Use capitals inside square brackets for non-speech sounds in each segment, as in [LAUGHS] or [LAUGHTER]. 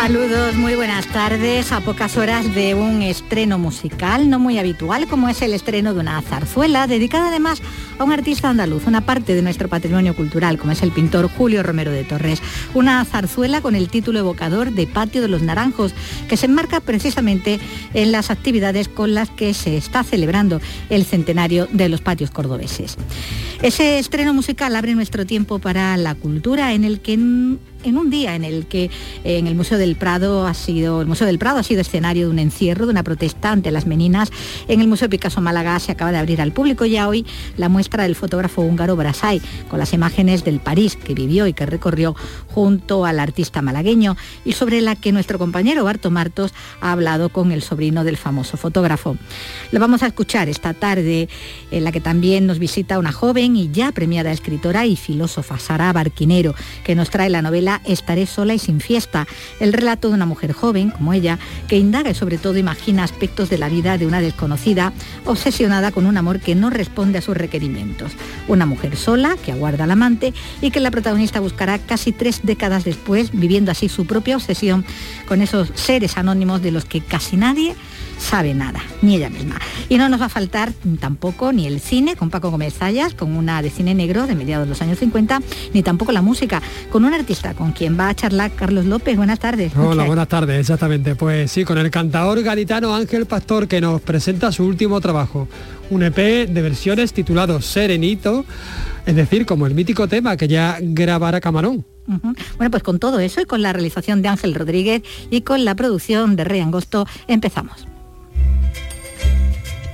Saludos, muy buenas tardes. A pocas horas de un estreno musical no muy habitual como es el estreno de una zarzuela dedicada además a un artista andaluz, una parte de nuestro patrimonio cultural como es el pintor Julio Romero de Torres. Una zarzuela con el título evocador de Patio de los Naranjos que se enmarca precisamente en las actividades con las que se está celebrando el centenario de los patios cordobeses. Ese estreno musical abre nuestro tiempo para la cultura en el que en un día en el que en el Museo del Prado ha sido, el Museo del Prado ha sido escenario de un encierro, de una protesta ante las meninas. En el Museo Picasso Málaga se acaba de abrir al público ya hoy la muestra del fotógrafo húngaro Brasay, con las imágenes del París que vivió y que recorrió junto al artista malagueño y sobre la que nuestro compañero Barto Martos ha hablado con el sobrino del famoso fotógrafo. Lo vamos a escuchar esta tarde, en la que también nos visita una joven y ya premiada escritora y filósofa, Sara Barquinero, que nos trae la novela Estaré sola y sin fiesta, el relato de una mujer joven, como ella, que indaga y sobre todo imagina aspectos de la vida de una desconocida, obsesionada con un amor que no responde a sus requerimientos. Una mujer sola, que aguarda al amante y que la protagonista buscará casi tres décadas después, viviendo así su propia obsesión con esos seres anónimos de los que casi nadie sabe nada, ni ella misma. Y no nos va a faltar tampoco ni el cine con Paco Gómez Zayas, con una de cine negro de mediados de los años 50, ni tampoco la música, con un artista con quien va a charlar Carlos López. Buenas tardes. Hola, buenas tardes, exactamente. Pues sí, con el cantador gaditano Ángel Pastor que nos presenta su último trabajo, un EP de versiones titulado Serenito, es decir, como el mítico tema que ya grabará Camarón. Bueno, pues con todo eso y con la realización de Ángel Rodríguez y con la producción de Rey Angosto, empezamos.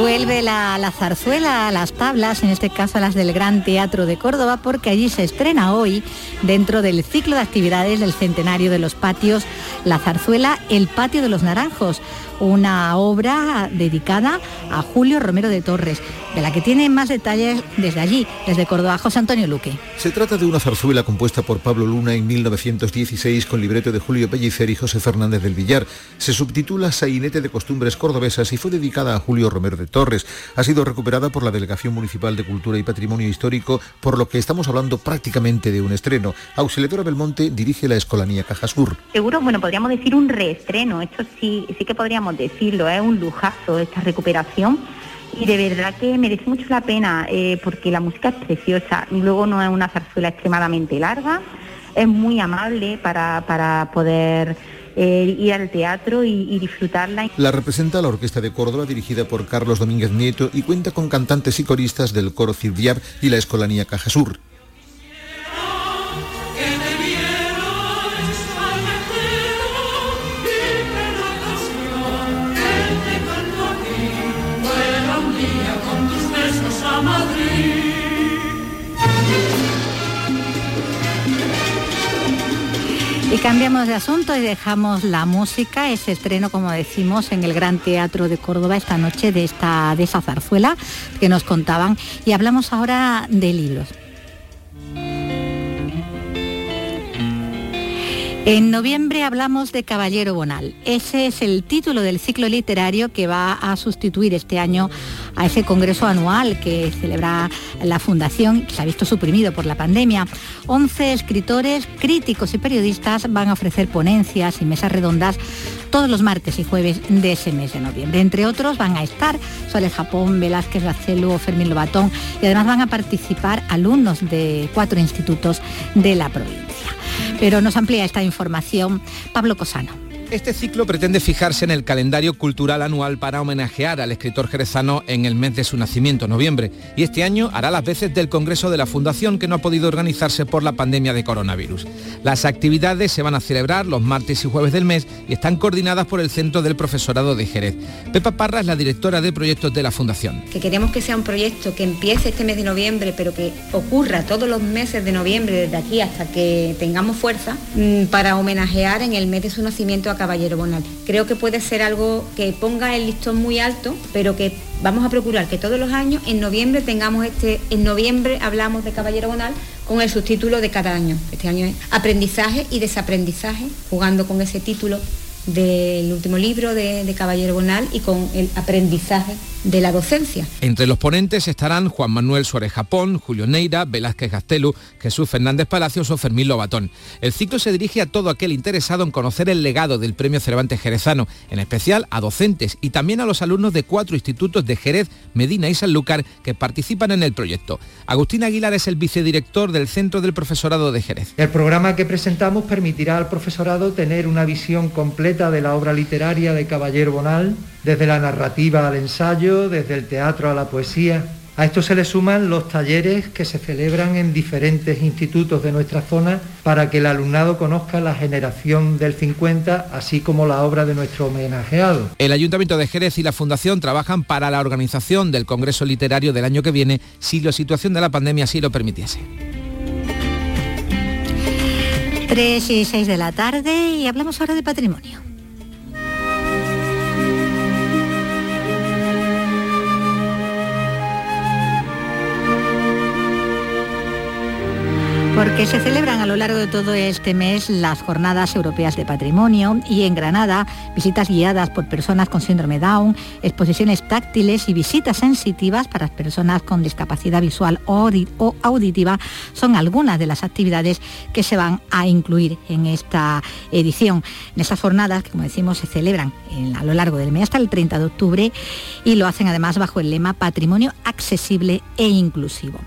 Vuelve la, la zarzuela a las tablas, en este caso a las del Gran Teatro de Córdoba, porque allí se estrena hoy, dentro del ciclo de actividades del centenario de los patios, la zarzuela El Patio de los Naranjos, una obra dedicada a Julio Romero de Torres, de la que tiene más detalles desde allí, desde Córdoba, José Antonio Luque. Se trata de una zarzuela compuesta por Pablo Luna en 1916 con libreto de Julio Pellicer y José Fernández del Villar. Se subtitula Sainete de Costumbres Cordobesas y fue dedicada a Julio Romero de Torres. Ha sido recuperada por la Delegación Municipal de Cultura y Patrimonio Histórico, por lo que estamos hablando prácticamente de un estreno. Auxiliadora Belmonte dirige la Escolanía Cajasur. Seguro, bueno, podríamos decir un reestreno, esto sí, sí que podríamos decirlo, es un lujazo esta recuperación y de verdad que merece mucho la pena eh, porque la música es preciosa, luego no es una zarzuela extremadamente larga, es muy amable para, para poder eh, ir al teatro y, y disfrutarla. La representa la Orquesta de Córdoba dirigida por Carlos Domínguez Nieto y cuenta con cantantes y coristas del coro Cirviar y la Escolanía Cajasur. Y cambiamos de asunto y dejamos la música, ese estreno, como decimos, en el Gran Teatro de Córdoba esta noche de, esta, de esa zarzuela que nos contaban. Y hablamos ahora de libros. En noviembre hablamos de Caballero Bonal. Ese es el título del ciclo literario que va a sustituir este año a ese congreso anual que celebra la Fundación, que se ha visto suprimido por la pandemia. 11 escritores, críticos y periodistas van a ofrecer ponencias y mesas redondas todos los martes y jueves de ese mes de noviembre. Entre otros van a estar Soles Japón, Velázquez Gacelu, Fermín Lobatón y además van a participar alumnos de cuatro institutos de la provincia. Pero nos amplía esta información Pablo Cosano. Este ciclo pretende fijarse en el calendario cultural anual para homenajear al escritor jerezano en el mes de su nacimiento, noviembre, y este año hará las veces del Congreso de la Fundación que no ha podido organizarse por la pandemia de coronavirus. Las actividades se van a celebrar los martes y jueves del mes y están coordinadas por el Centro del Profesorado de Jerez. Pepa Parra es la directora de proyectos de la Fundación. Que queremos que sea un proyecto que empiece este mes de noviembre, pero que ocurra todos los meses de noviembre, desde aquí hasta que tengamos fuerza, mm, para homenajear en el mes de su nacimiento a Caballero Bonal. Creo que puede ser algo que ponga el listón muy alto, pero que vamos a procurar que todos los años en noviembre tengamos este, en noviembre hablamos de Caballero Bonal con el subtítulo de cada año. Este año es aprendizaje y desaprendizaje, jugando con ese título del último libro de, de, Caballero Bonal y con el aprendizaje de la docencia. Entre los ponentes estarán Juan Manuel Suárez Japón, Julio Neira, Velázquez Gastelu, Jesús Fernández Palacios o Fermín Lobatón. El ciclo se dirige a todo aquel interesado en conocer el legado del Premio Cervantes Jerezano, en especial a docentes y también a los alumnos de cuatro institutos de Jerez, Medina y Sanlúcar que participan en el proyecto. Agustín Aguilar es el vicedirector del Centro del Profesorado de Jerez. El programa que presentamos permitirá al profesorado tener una visión completa de la obra literaria de Caballero Bonal, desde la narrativa al ensayo, desde el teatro a la poesía. A esto se le suman los talleres que se celebran en diferentes institutos de nuestra zona para que el alumnado conozca la generación del 50, así como la obra de nuestro homenajeado. El Ayuntamiento de Jerez y la Fundación trabajan para la organización del Congreso Literario del año que viene, si la situación de la pandemia así lo permitiese. 3 y 6 de la tarde y hablamos ahora de patrimonio. Porque se celebran a lo largo de todo este mes las Jornadas Europeas de Patrimonio y en Granada visitas guiadas por personas con síndrome Down, exposiciones táctiles y visitas sensitivas para personas con discapacidad visual o auditiva son algunas de las actividades que se van a incluir en esta edición. En estas jornadas, que como decimos se celebran a lo largo del mes hasta el 30 de octubre y lo hacen además bajo el lema Patrimonio accesible e inclusivo.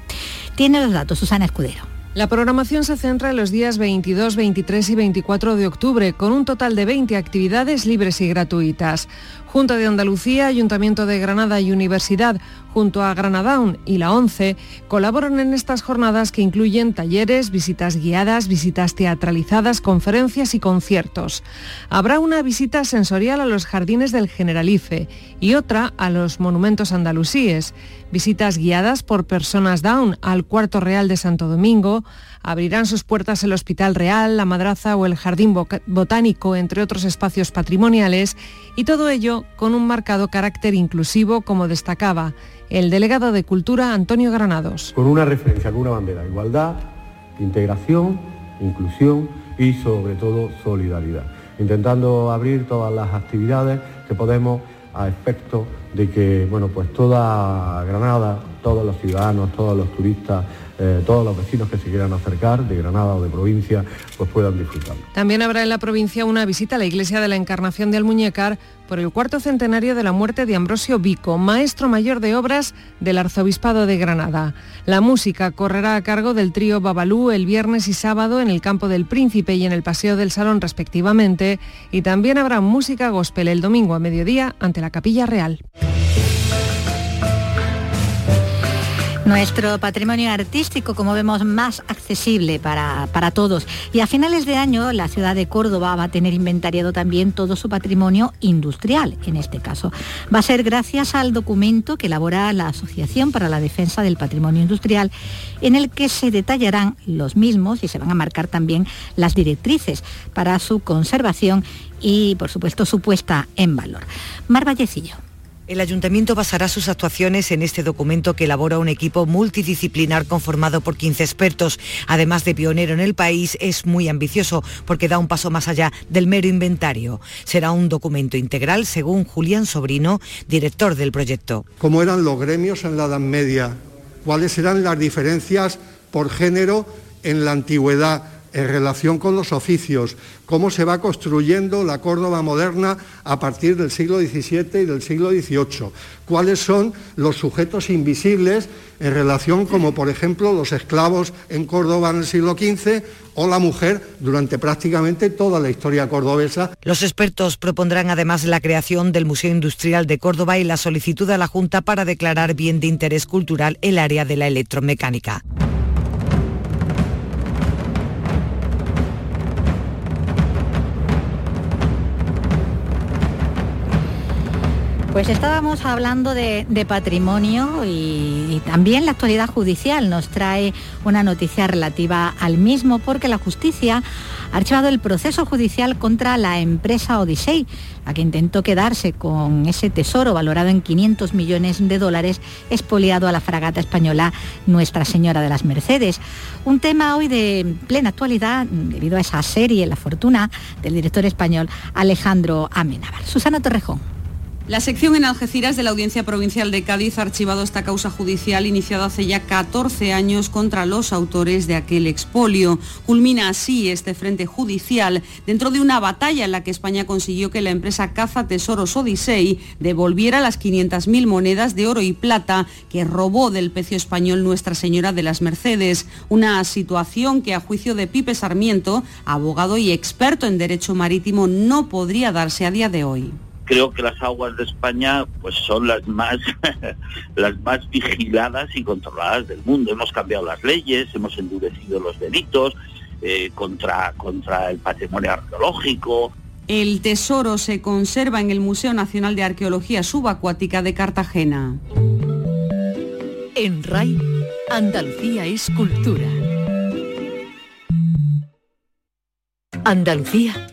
Tiene los datos Susana Escudero. La programación se centra en los días 22, 23 y 24 de octubre, con un total de 20 actividades libres y gratuitas. Junta de Andalucía, Ayuntamiento de Granada y Universidad, junto a Granadaun y la ONCE, colaboran en estas jornadas que incluyen talleres, visitas guiadas, visitas teatralizadas, conferencias y conciertos. Habrá una visita sensorial a los jardines del Generalife y otra a los monumentos andalusíes, visitas guiadas por personas Down al Cuarto Real de Santo Domingo, abrirán sus puertas el Hospital Real, la Madraza o el Jardín Botánico, entre otros espacios patrimoniales, y todo ello con un marcado carácter inclusivo, como destacaba el delegado de Cultura Antonio Granados. Con una referencia, con una bandera, igualdad, integración, inclusión y sobre todo solidaridad, intentando abrir todas las actividades que podemos a efecto de que bueno, pues toda Granada, todos los ciudadanos, todos los turistas, eh, todos los vecinos que se quieran acercar de Granada o de provincia pues puedan disfrutar. También habrá en la provincia una visita a la iglesia de la Encarnación de Almuñécar por el cuarto centenario de la muerte de Ambrosio Vico, maestro mayor de obras del Arzobispado de Granada. La música correrá a cargo del trío Babalú el viernes y sábado en el Campo del Príncipe y en el Paseo del Salón respectivamente, y también habrá música gospel el domingo a mediodía ante la Capilla Real. Nuestro patrimonio artístico, como vemos, más accesible para, para, todos. Y a finales de año, la ciudad de Córdoba va a tener inventariado también todo su patrimonio industrial, en este caso. Va a ser gracias al documento que elabora la Asociación para la Defensa del Patrimonio Industrial, en el que se detallarán los mismos y se van a marcar también las directrices para su conservación y, por supuesto, su puesta en valor. Mar Vallecillo. El ayuntamiento basará sus actuaciones en este documento que elabora un equipo multidisciplinar conformado por 15 expertos. Además de pionero en el país, es muy ambicioso porque da un paso más allá del mero inventario. Será un documento integral, según Julián Sobrino, director del proyecto. ¿Cómo eran los gremios en la Edad Media? ¿Cuáles eran las diferencias por género en la antigüedad? En relación con los oficios, cómo se va construyendo la Córdoba moderna a partir del siglo XVII y del siglo XVIII, cuáles son los sujetos invisibles en relación como por ejemplo los esclavos en Córdoba en el siglo XV o la mujer durante prácticamente toda la historia cordobesa. Los expertos propondrán además la creación del Museo Industrial de Córdoba y la solicitud a la Junta para declarar bien de interés cultural el área de la electromecánica. Pues estábamos hablando de, patrimonio y, también la actualidad judicial nos trae una noticia relativa al mismo porque la justicia ha archivado el proceso judicial contra la empresa Odisei, la que intentó quedarse con ese tesoro valorado en 500 millones de dólares expoliado a la fragata española Nuestra Señora de las Mercedes. Un tema hoy de plena actualidad debido a esa serie La Fortuna del director español Alejandro Amenábar. Susana Torrejón. La sección en Algeciras de la Audiencia Provincial de Cádiz ha archivado esta causa judicial iniciada hace ya 14 años contra los autores de aquel expolio. Culmina así este frente judicial dentro de una batalla en la que España consiguió que la empresa Caza Tesoros Odisei devolviera las 500.000 monedas de oro y plata que robó del pecio español Nuestra Señora de las Mercedes. Una situación que a juicio de Pipe Sarmiento, abogado y experto en derecho marítimo, no podría darse a día de hoy creo que las aguas de España pues son las más [LAUGHS] las más vigiladas y controladas del mundo. Hemos cambiado las leyes, hemos endurecido los delitos eh, contra, contra el patrimonio arqueológico. El tesoro se conserva en el Museo Nacional de Arqueología Subacuática de Cartagena. En RAI, Andalucía es cultura. Andalucía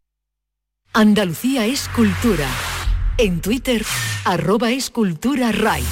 Andalucía es cultura. En Twitter, arroba escultura RAI.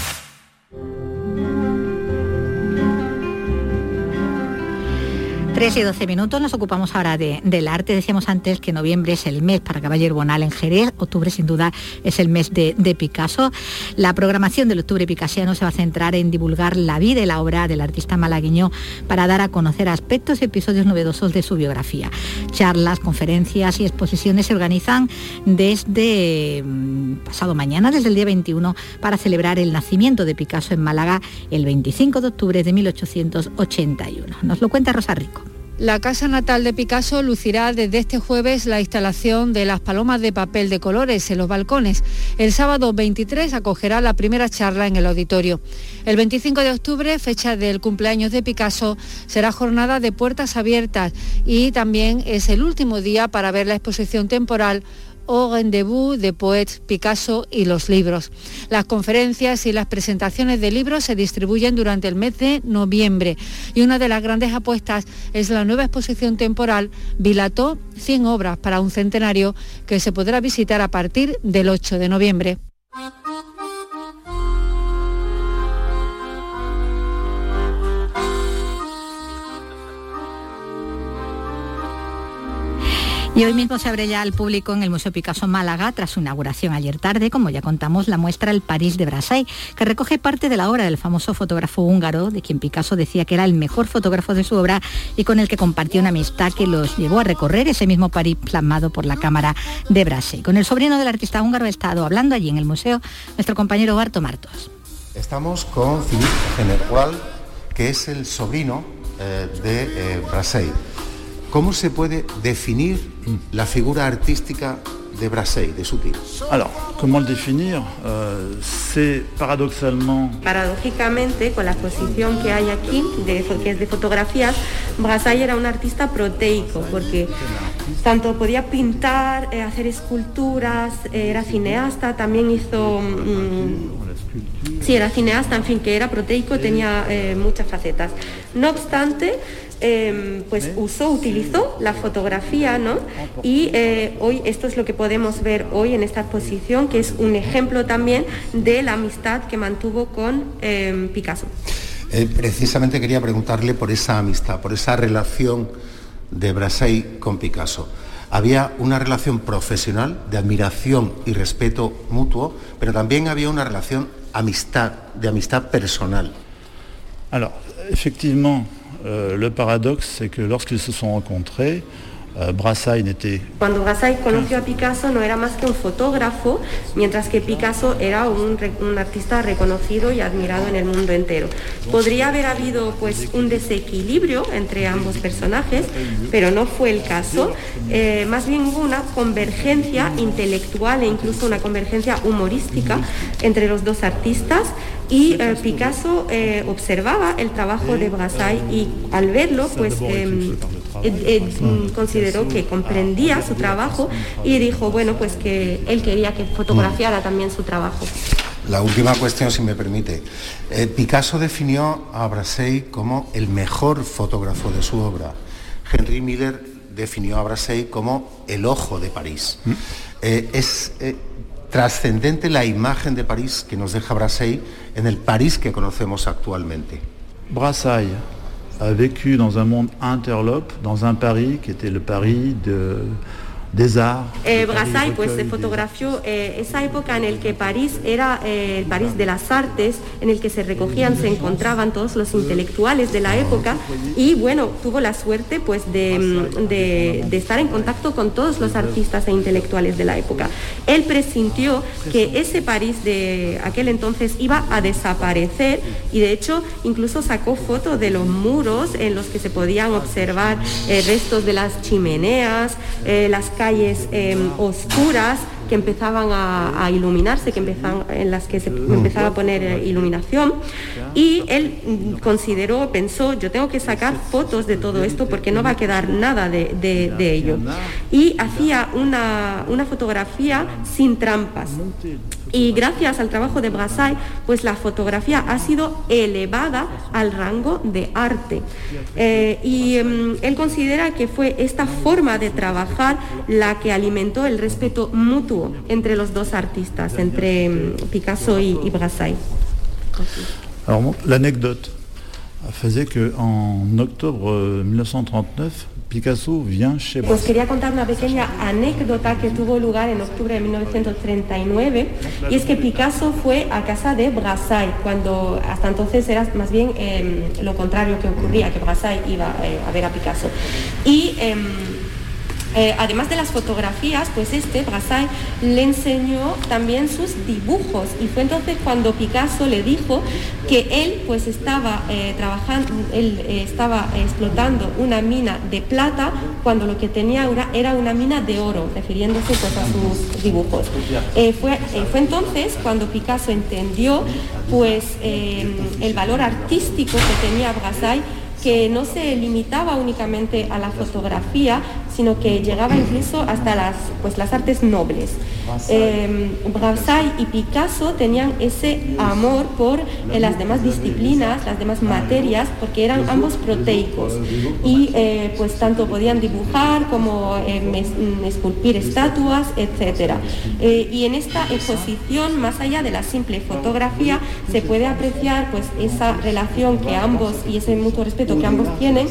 3 y 12 minutos, nos ocupamos ahora del arte. Decíamos antes que noviembre es el mes para Caballero Bonal en Jerez, octubre sin duda es el mes de, Picasso. La programación del octubre picasiano se va a centrar en divulgar la vida y la obra del artista malagueño para dar a conocer aspectos y episodios novedosos de su biografía. Charlas, conferencias y exposiciones se organizan desde mm, pasado mañana, desde el día 21, para celebrar el nacimiento de Picasso en Málaga el 25 de octubre de 1881. Nos lo cuenta Rosa Rico. La casa natal de Picasso lucirá desde este jueves la instalación de las palomas de papel de colores en los balcones. El sábado 23 acogerá la primera charla en el auditorio. El 25 de octubre, fecha del cumpleaños de Picasso, será jornada de puertas abiertas y también es el último día para ver la exposición temporal o Rendezvous de Poets, Picasso y los libros. Las conferencias y las presentaciones de libros se distribuyen durante el mes de noviembre y una de las grandes apuestas es la nueva exposición temporal Vilató 100 obras para un centenario que se podrá visitar a partir del 8 de noviembre. Y hoy mismo se abre ya al público en el Museo Picasso Málaga, tras su inauguración ayer tarde, como ya contamos, la muestra El París de Brassai, que recoge parte de la obra del famoso fotógrafo húngaro, de quien Picasso decía que era el mejor fotógrafo de su obra y con el que compartió una amistad que los llevó a recorrer ese mismo París plasmado por la cámara de Brassai. Con el sobrino del artista húngaro ha estado hablando allí en el museo nuestro compañero Barto Martos. Estamos con Philippe General, que es el sobrino eh, de eh. ¿Cómo se puede definir la figura artística de Brassai, de Sutil Alors, comment le définir euh, C'est paradoxalement... Paradójicamente, con la exposición que hay aquí, de, que es de fotografías, Brassai era un artista proteico, porque tanto podía pintar, eh, hacer esculturas, eh, era cineasta, también hizo... Mm, Sí, era cineasta, en fin, que era proteico, tenía eh, muchas facetas. No obstante, em, pues usó, utilizó la fotografía, ¿no? Y eh, hoy esto es lo que podemos ver hoy en esta exposición, que es un ejemplo también de la amistad que mantuvo con em, Picasso. Eh, precisamente quería preguntarle por esa amistad, por esa relación de Brassai con Picasso. Había una relación profesional de admiración y respeto mutuo, pero también había una relación amistad, de amistad personal. Alors, effectivement, euh, le paradoxe, que lorsqu'ils se sont rencontrés, euh, Brassai n'était Cuando Brassai conoció a Picasso no era más que un fotógrafo, mientras que Picasso era un artista reconocido y admirado en el mundo entero. Podría haber habido pues un desequilibrio entre ambos personajes, pero no fue el caso. Eh, más bien hubo una convergencia intelectual e incluso una convergencia humorística entre los dos artistas y eh, Picasso eh, observaba el trabajo de Brassai y al verlo pues em, eh, eh, mm, consideró que comprendía su trabajo y dijo bueno pues que él quería que fotografiara también su trabajo. La última cuestión, si me permite. Eh, Picasso definió a Brassai como el mejor fotógrafo de su obra. Henry Miller definió a Brassai como el ojo de París. Eh, es eh, trascendente la imagen de París que nos deja Brassai en el París que conocemos actualmente. Brassai a vécu dans un monde interlope, dans un Paris qui était le Paris de, des arts. Eh, Brassai pues se fotografió eh, esa época en el que París era eh, el París de las artes, en el que se recogían, se encontraban todos los intelectuales de la época y bueno, tuvo la suerte pues de, mm, de- de estar en contacto con todos los artistas e intelectuales de la época. Él presintió que ese París de aquel entonces iba a desaparecer y de hecho incluso sacó fotos de los muros en los que se podían observar restos de las chimeneas, las calles eh, oscuras que empezaban a, iluminarse, que empezaban, en las que se empezaba a poner eh, iluminación. Y él consideró, pensó, yo tengo que sacar fotos de todo esto porque no va a quedar nada de, de- de ello. Y hacía una, una fotografía sin trampas. Y gracias al trabajo de Brassai, pues la fotografía ha sido elevada al rango de arte. Eh, y mm, él considera que fue esta forma de trabajar la que alimentó el respeto mutuo entre los dos artistas, entre mm, Picasso y, y Brassai. L'anecdote faisait que en octobre euh, 1939, Picasso vient chez Pues Brassai. quería contar una pequeña anécdota que tuvo lugar en octubre de 1939 y es que Picasso fue a casa de Brassai cuando hasta entonces era más bien em, lo contrario que ocurría, que Brassai iba eh, a ver a Picasso. Y em, eh, además de las fotografías, pues este, Brassai, le enseñó también sus dibujos y fue entonces cuando Picasso le dijo que él pues estaba eh, trabajando, él eh, estaba explotando una mina de plata cuando lo que tenía era, una mina de oro, refiriéndose pues a sus dibujos. Fue, fue entonces cuando Picasso entendió pues eh, el valor artístico que tenía Brassai que no se limitaba únicamente a la fotografía, sino que llegaba incluso hasta las, pues, las artes nobles. Eh, Brassai y Picasso tenían ese amor por eh, las demás disciplinas, las demás materias, porque eran ambos proteicos. Y eh, pues tanto podían dibujar como eh, mm, esculpir estatuas, etc. Y en esta exposición, más allá de la simple fotografía, se puede apreciar pues esa relación que ambos y ese mutuo respeto que ambos tienen,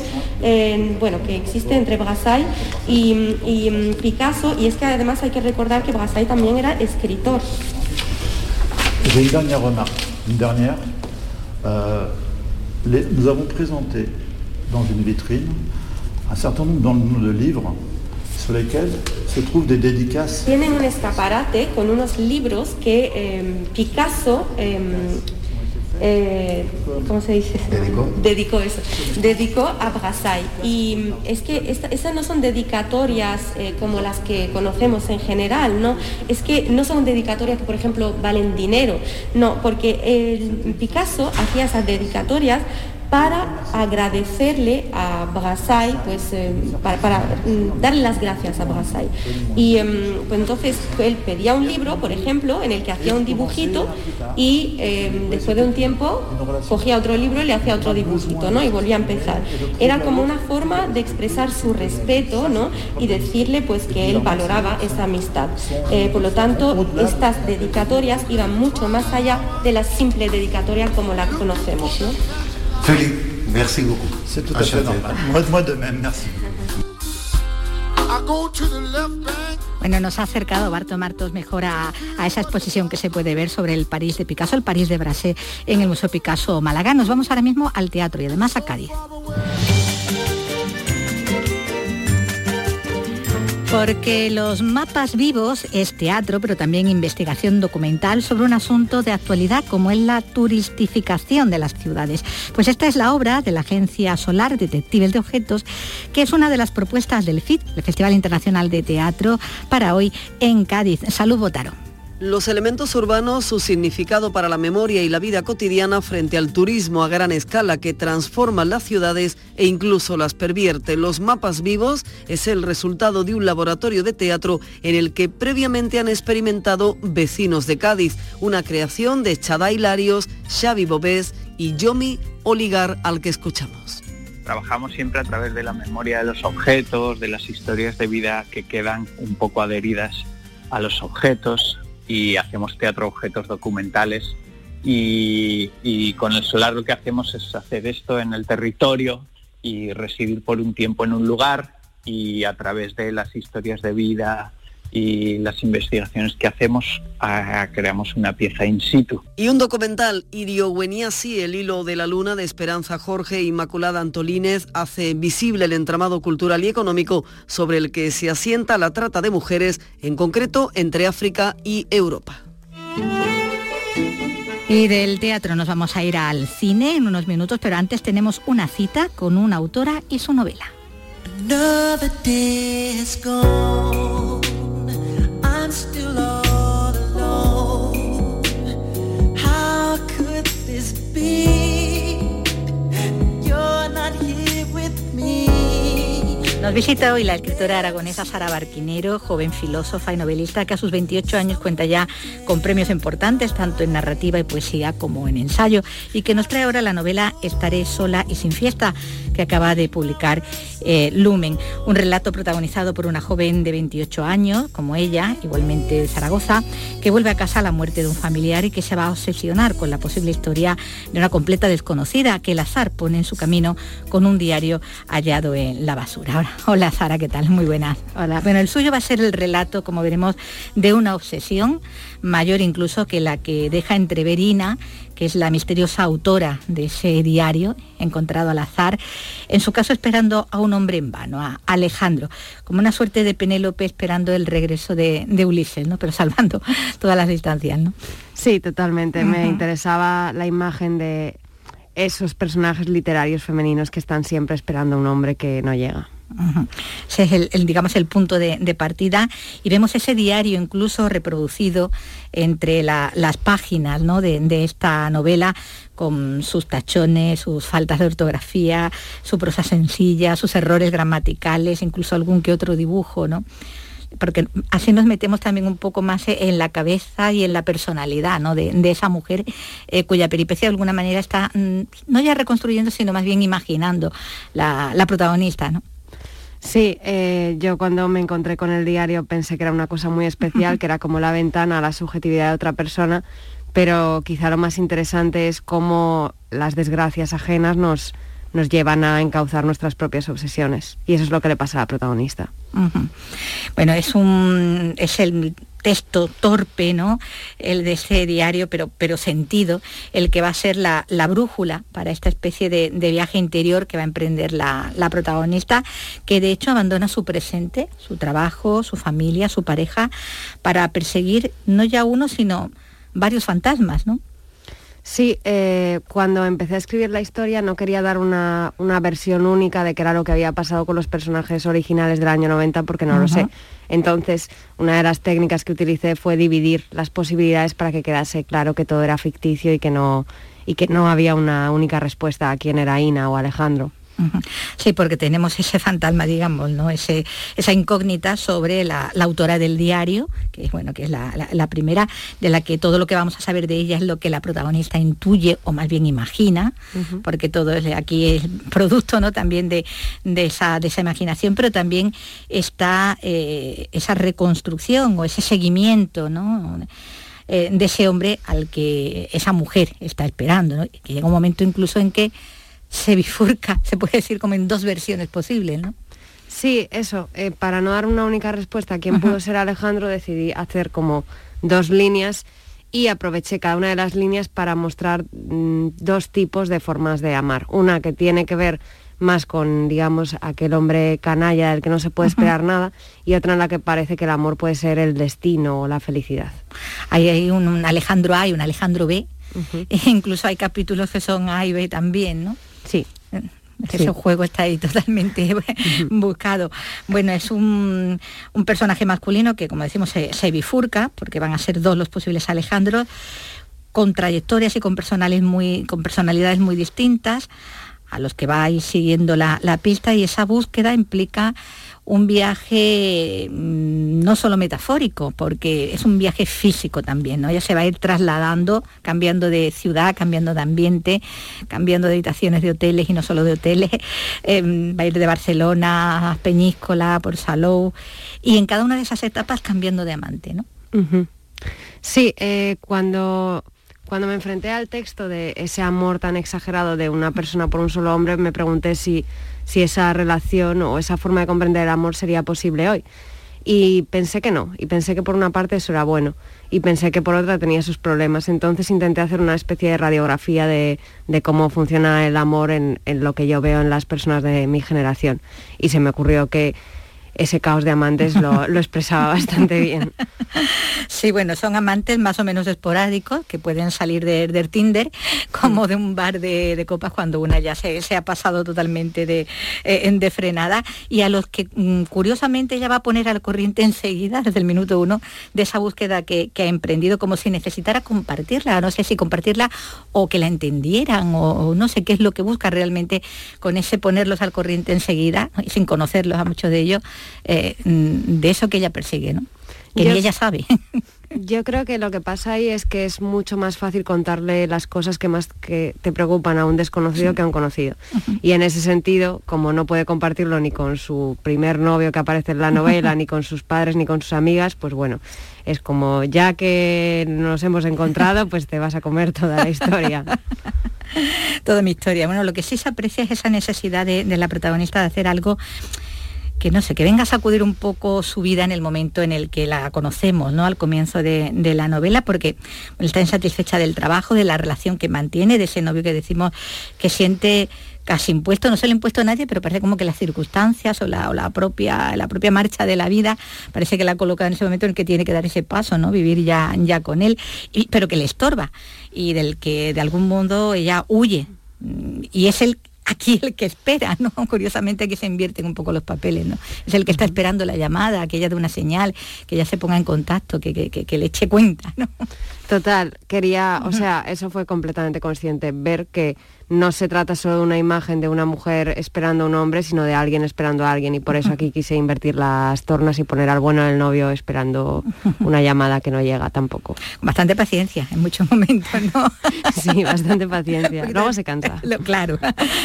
bueno, que existe entre Brassai y, y, Picasso. Y es que además hay que recordar que Brassai también era escritor. J'ai une dernière remarque. Une dernière. Euh, les- nous avons présenté dans une vitrine un certain nombre de livres sur lesquels se trouvent des dédicaces Tienen un escaparate con unos libros que eh, Picasso, eh, eh, ¿cómo se dice? Dedicó. eso. Dedicó a Brassai. Y es que esta- esas no son dedicatorias eh, como las que conocemos en general, ¿no? Es que no son dedicatorias que, por ejemplo, valen dinero. No, porque el Picasso hacía esas dedicatorias para agradecerle a Brassai, pues eh, para, mm, darle las gracias a Brassai. Y em, pues entonces él pedía un libro, por ejemplo, en el que hacía un dibujito y em, después de un tiempo cogía otro libro y le hacía otro dibujito, ¿no? Y volvía a empezar. Era como una forma de expresar su respeto, ¿no? Y decirle pues que él valoraba esa amistad. Eh, por lo tanto, estas dedicatorias iban mucho más allá de la simple dedicatoria como la conocemos, ¿no? Philippe, merci beaucoup. C'est tout à fait normal. Moi, moi de même, merci. Bueno, nos ha acercado Barto Martos mejor a, a, esa exposición que se puede ver sobre el París de Picasso, el París de Brasé, en el Museo Picasso Málaga. Nos vamos ahora mismo al teatro y además a Cádiz. Porque Los Mapas Vivos es teatro, pero también investigación documental sobre un asunto de actualidad como es la turistificación de las ciudades. Pues esta es la obra de la agencia Solar Detectives de Objetos, que es una de las propuestas del FIT, el Festival Internacional de Teatro, para hoy en Cádiz. Salud, Botaro. Los elementos urbanos, su significado para la memoria y la vida cotidiana frente al turismo a gran escala que transforma las ciudades e incluso las pervierte. Los mapas vivos es el resultado de un laboratorio de teatro en el que previamente han experimentado vecinos de Cádiz, una creación de Chada Hilarios, Xavi Bobés y Yomi Oligar al que escuchamos. Trabajamos siempre a través de la memoria de los objetos, de las historias de vida que quedan un poco adheridas a los objetos, y hacemos teatro objetos documentales. Y, y, con el solar lo que hacemos es hacer esto en el territorio y residir por un tiempo en un lugar y a través de las historias de vida y las investigaciones que hacemos a, creamos una pieza in situ. Y un documental, sí el hilo de la luna de Esperanza Jorge Inmaculada Antolínez, hace visible el entramado cultural y económico sobre el que se asienta la trata de mujeres, en concreto entre África y Europa. Y del teatro nos vamos a ir al cine en unos minutos, pero antes tenemos una cita con una autora y su novela. How could this be? You're not here. Nos visita hoy la escritora aragonesa Sara Barquinero, joven filósofa y novelista que a sus 28 años cuenta ya con premios importantes tanto en narrativa y poesía como en ensayo y que nos trae ahora la novela Estaré sola y sin fiesta que acaba de publicar eh, Lumen, un relato protagonizado por una joven de 28 años, como ella, igualmente de Zaragoza, que vuelve a casa a la muerte de un familiar y que se va a obsesionar con la posible historia de una completa desconocida que el azar pone en su camino con un diario hallado en la basura. Hola Sara, ¿qué tal? Muy buenas. Hola. Bueno, el suyo va a ser el relato, como veremos, de una obsesión mayor incluso que la que deja entreverina que es la misteriosa autora de ese diario encontrado al azar, en su caso esperando a un hombre en vano, a Alejandro, como una suerte de Penélope esperando el regreso de, Ulises, ¿no? pero salvando [LAUGHS] todas las distancias. ¿no? Sí, totalmente. Me interesaba la imagen de esos personajes literarios femeninos que están siempre esperando a un hombre que no llega. Ese es el, digamos, el punto de, partida y vemos ese diario incluso reproducido entre las páginas de, esta novela con sus tachones, sus faltas de ortografía, su prosa sencilla, sus errores gramaticales, incluso algún que otro dibujo, ¿no? porque así nos metemos también un poco más en la cabeza y en la personalidad de, esa mujer eh, cuya peripecia de alguna manera está mm, no ya reconstruyendo, sino más bien imaginando la, la protagonista. ¿no? Sí, eh, yo cuando me encontré con el diario pensé que era una cosa muy especial, que era como la ventana a la subjetividad de otra persona, pero quizá lo más interesante es cómo las desgracias ajenas nos, nos llevan a encauzar nuestras propias obsesiones. Y eso es lo que le pasa a la protagonista. Bueno, es un es el texto torpe, ¿no? El de ese diario, pero, pero sentido, el que va a ser la, brújula para esta especie de, viaje interior que va a emprender la, la, protagonista, que de hecho abandona su presente, su trabajo, su familia, su pareja, para perseguir no ya uno, sino varios fantasmas, ¿no? Sí, eh, cuando empecé a escribir la historia no quería dar una, versión única de qué era lo que había pasado con los personajes originales del año 90 porque no lo sé. Entonces, una de las técnicas que utilicé fue dividir las posibilidades para que quedase claro que todo era ficticio y que no, y que no había una única respuesta a quién era Ina o Alejandro. Sí, porque tenemos ese fantasma, digamos, ¿no? Ese, esa incógnita sobre la, autora del diario, que es bueno, que es la, primera, de la que todo lo que vamos a saber de ella es lo que la protagonista intuye o más bien imagina, porque todo es, aquí es producto ¿no? también de, esa, de esa imaginación, pero también está eh, esa reconstrucción o ese seguimiento, ¿no? Eh, de ese hombre al que esa mujer está esperando, ¿no? que llega un momento incluso en que se bifurca, [LAUGHS] se puede decir como en dos versiones posibles, ¿no? Sí, eso. Eh, para no dar una única respuesta a quién pudo ser Alejandro, decidí hacer como dos líneas y aproveché cada una de las líneas para mostrar mm, dos tipos de formas de amar. Una que tiene que ver más con, digamos, aquel hombre canalla del que no se puede esperar nada, y otra en la que parece que el amor puede ser el destino o la felicidad. Hay un, Alejandro A y un Alejandro B, [LAUGHS] e incluso hay capítulos que son A y B también, ¿no? Sí. Ese juego está ahí [LAUGHS] totalmente buscado. Bueno, es un, personaje masculino que, como decimos, se, bifurca, porque van a ser dos los posibles Alejandros, con trayectorias y con, personales muy, con personalidades muy distintas, a los que vais siguiendo la, la pista, y esa búsqueda implica un viaje mm, no solo metafórico, porque es un viaje físico también, ¿no? Ella se va a ir trasladando, cambiando de ciudad, cambiando de ambiente, cambiando de habitaciones de hoteles y no solo de hoteles, [LAUGHS] em, va a ir de Barcelona a Peñíscola, por Salou, y en cada una de esas etapas cambiando de amante, ¿no? Sí, eh, cuando cuando me enfrenté al texto de ese amor tan exagerado de una persona por un solo hombre, me pregunté si si esa relación o esa forma de comprender el amor sería posible hoy. Y pensé que no, y pensé que por una parte eso era bueno, y pensé que por otra tenía sus problemas. Entonces intenté hacer una especie de radiografía de, cómo funciona el amor en, en lo que yo veo en las personas de mi generación. Y se me ocurrió que ese caos de amantes [LAUGHS] lo, expresaba bastante bien. Sí, bueno, son amantes más o menos esporádicos que pueden salir de, del Tinder como de un bar de, copas cuando una ya se, ha pasado totalmente de, eh, de, frenada y a los que mm, curiosamente ella va a poner al corriente enseguida, desde el minuto uno, de esa búsqueda que, ha emprendido como si necesitara compartirla, no sé si compartirla o que la entendieran o, no sé qué es lo que busca realmente con ese ponerlos al corriente enseguida, sin conocerlos a muchos de ellos, eh, de eso que ella persigue, ¿no? Que ella sabe. [LAUGHS] Yo creo que lo que pasa ahí es que es mucho más fácil contarle las cosas que más que te preocupan a un desconocido que a un conocido. Y en ese sentido, como no puede compartirlo ni con su primer novio que aparece en la novela, [LAUGHS] ni con sus padres, ni con sus amigas, pues bueno, es como ya que nos hemos encontrado, pues te vas a comer toda la historia. [LAUGHS] toda mi historia. Bueno, lo que sí se aprecia es esa necesidad de la protagonista de hacer algo que no sé, que venga a sacudir un poco su vida en el momento en el que la conocemos, ¿no? Al comienzo de, la novela, porque está insatisfecha del trabajo, de la relación que mantiene, de ese novio que decimos que siente casi impuesto, no se le ha impuesto a nadie, pero parece como que las circunstancias o la, propia, la propia marcha de la vida, parece que la coloca en ese momento en el que tiene que dar ese paso, ¿no? Vivir ya, ya con él, pero que le estorba y del que de algún modo ella huye. Y es el aquí el que espera, ¿no? [LAUGHS] Curiosamente aquí se invierten un poco los papeles, ¿no? Es el que está esperando la llamada, que ella dé una señal, que ella se ponga en contacto, que, que, le eche cuenta, ¿no? Total, quería, o sea, eso fue completamente consciente, ver que no se trata solo de una imagen de una mujer esperando a un hombre, sino de alguien esperando a alguien. Y por eso aquí quise invertir las tornas y poner al bueno del novio esperando una llamada que no llega tampoco. Bastante paciencia en muchos momentos, ¿no? [LAUGHS] sí, bastante paciencia. Luego se cansa. [LAUGHS] claro,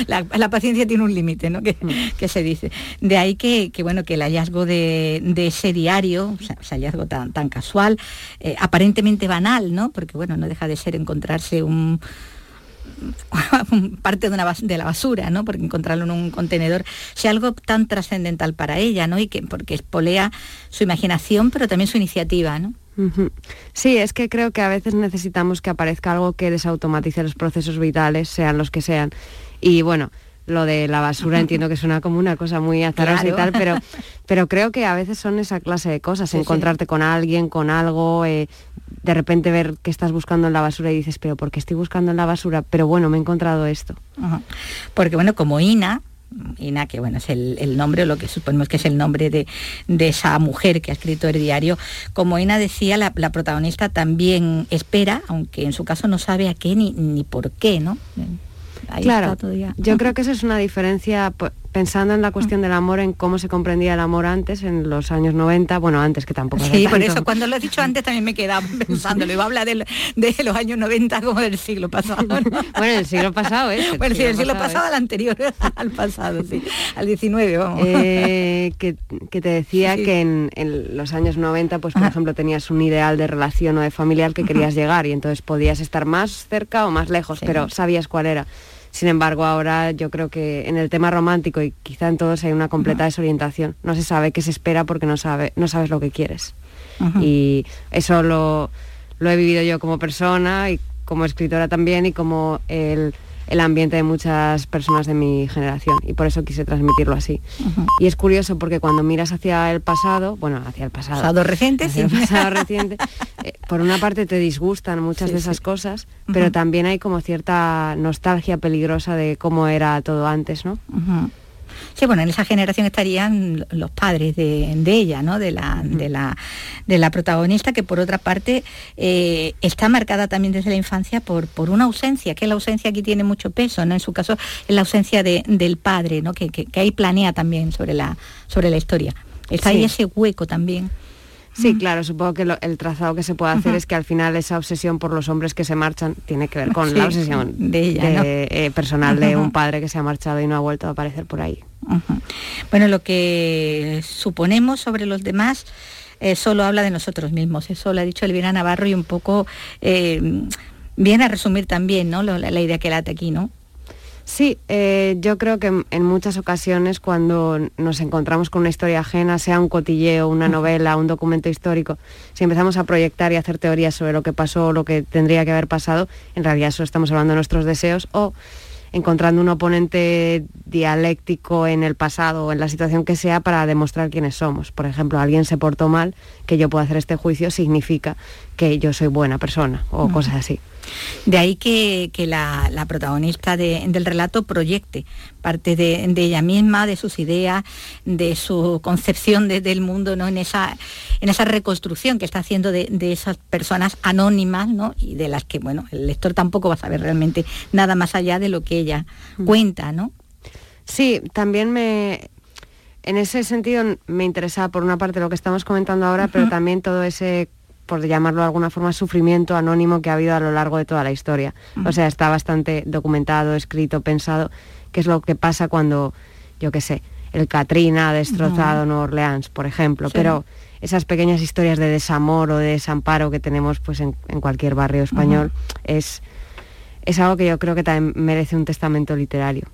la, paciencia tiene un límite, ¿no? Mm. Que, se dice. De ahí que, bueno, que el hallazgo de, ese diario, ese hallazgo tan, tan casual, eh, aparentemente banal, ¿no? Porque bueno, no deja de ser encontrarse un [LAUGHS] parte de, una, de la basura, ¿no? Porque encontrarlo en un contenedor sea algo tan trascendental para ella, ¿no? Y que porque espolea su imaginación, pero también su iniciativa, ¿no? Sí, es que creo que a veces necesitamos que aparezca algo que desautomatice los procesos vitales, sean los que sean. Y bueno, lo de la basura [LAUGHS] entiendo que suena como una cosa muy azarosa y tal, pero, [LAUGHS] pero creo que a veces son esa clase de cosas, encontrarte con alguien, con algo, eh, de repente ver que estás buscando en la basura y dices, pero ¿por qué estoy buscando en la basura? Pero bueno, me he encontrado esto. Porque bueno, como Ina, Ina, que bueno, es el, nombre o lo que suponemos que es el nombre de, esa mujer que ha escrito el diario, como Ina decía, la, protagonista también espera, aunque en su caso no sabe a qué ni, ni por qué, ¿no? claro, yo creo que esa es una diferencia pues, pensando en la cuestión del amor, en cómo se comprendía el amor antes, en los años 90, bueno, antes que tampoco. Sí, por eso cuando lo he dicho antes también me quedaba [LAUGHS] pensando, le iba a hablar de, los años 90 como del siglo pasado. [LAUGHS] bueno, el siglo pasado, ¿eh? Bueno, sí, el siglo pasado al anterior, [LAUGHS] al pasado, sí, al 19, vamos. Eh, que, te decía que en, los años 90, pues por ejemplo, tenías un ideal de relación o de familiar que querías llegar y entonces podías estar más cerca o más lejos, pero sabías cuál era. Sin embargo, ahora yo creo que en el tema romántico y quizá en todos hay una completa desorientación. No se sabe qué se espera porque no, sabe, no sabes lo que quieres. Y eso lo, lo he vivido yo como persona y como escritora también y como el el ambiente de muchas personas de mi generación y por eso quise transmitirlo así. Y es curioso porque cuando miras hacia el pasado, bueno, hacia el pasado. Pasado reciente, sí. pasado [LAUGHS] reciente, eh, por una parte te disgustan muchas de esas cosas, pero también hay como cierta nostalgia peligrosa de cómo era todo antes, ¿no? Sí, bueno, en esa generación estarían los padres de, ella, ¿no? De la, de, la, de la protagonista, que por otra parte eh, está marcada también desde la infancia por, por una ausencia, que la ausencia aquí tiene mucho peso, ¿no? En su caso es la ausencia del padre, ¿no? Que, que, ahí planea también sobre la, sobre la historia. Está ahí ese hueco también. Sí, claro, supongo que el trazado que se puede hacer es que al final esa obsesión por los hombres que se marchan tiene que ver con la obsesión de ella, eh, personal de un padre que se ha marchado y no ha vuelto a aparecer por ahí. Bueno, lo que suponemos sobre los demás eh, solo habla de nosotros mismos, eso lo ha dicho Elvira Navarro y un poco eh, viene a resumir también ¿no? la, la idea que late aquí, ¿no? Sí, eh, yo creo que en muchas ocasiones cuando nos encontramos con una historia ajena, sea un cotilleo, una novela, un documento histórico, si empezamos a proyectar y hacer teorías sobre lo que pasó o lo que tendría que haber pasado, en realidad solo estamos hablando de nuestros deseos o encontrando un oponente dialéctico en el pasado o en la situación que sea para demostrar quiénes somos. Por ejemplo, alguien se portó mal, que yo pueda hacer este juicio significa que yo soy buena persona o cosas así. De ahí que, la, protagonista del relato proyecte parte de, ella misma, de sus ideas, de su concepción del mundo, ¿no? en, esa, en esa reconstrucción que está haciendo de, esas personas anónimas ¿no? y de las que bueno, el lector tampoco va a saber realmente nada más allá de lo que ella mm. cuenta. ¿no? Sí, también me, en ese sentido me interesaba por una parte lo que estamos comentando ahora, pero también todo ese por llamarlo de alguna forma, sufrimiento anónimo que ha habido a lo largo de toda la historia. O sea, está bastante documentado, escrito, pensado, qué es lo que pasa cuando, yo qué sé, el Katrina ha destrozado Nueva Orleans, por ejemplo, pero esas pequeñas historias de desamor o de desamparo que tenemos pues en, cualquier barrio español es, es algo que yo creo que también merece un testamento literario.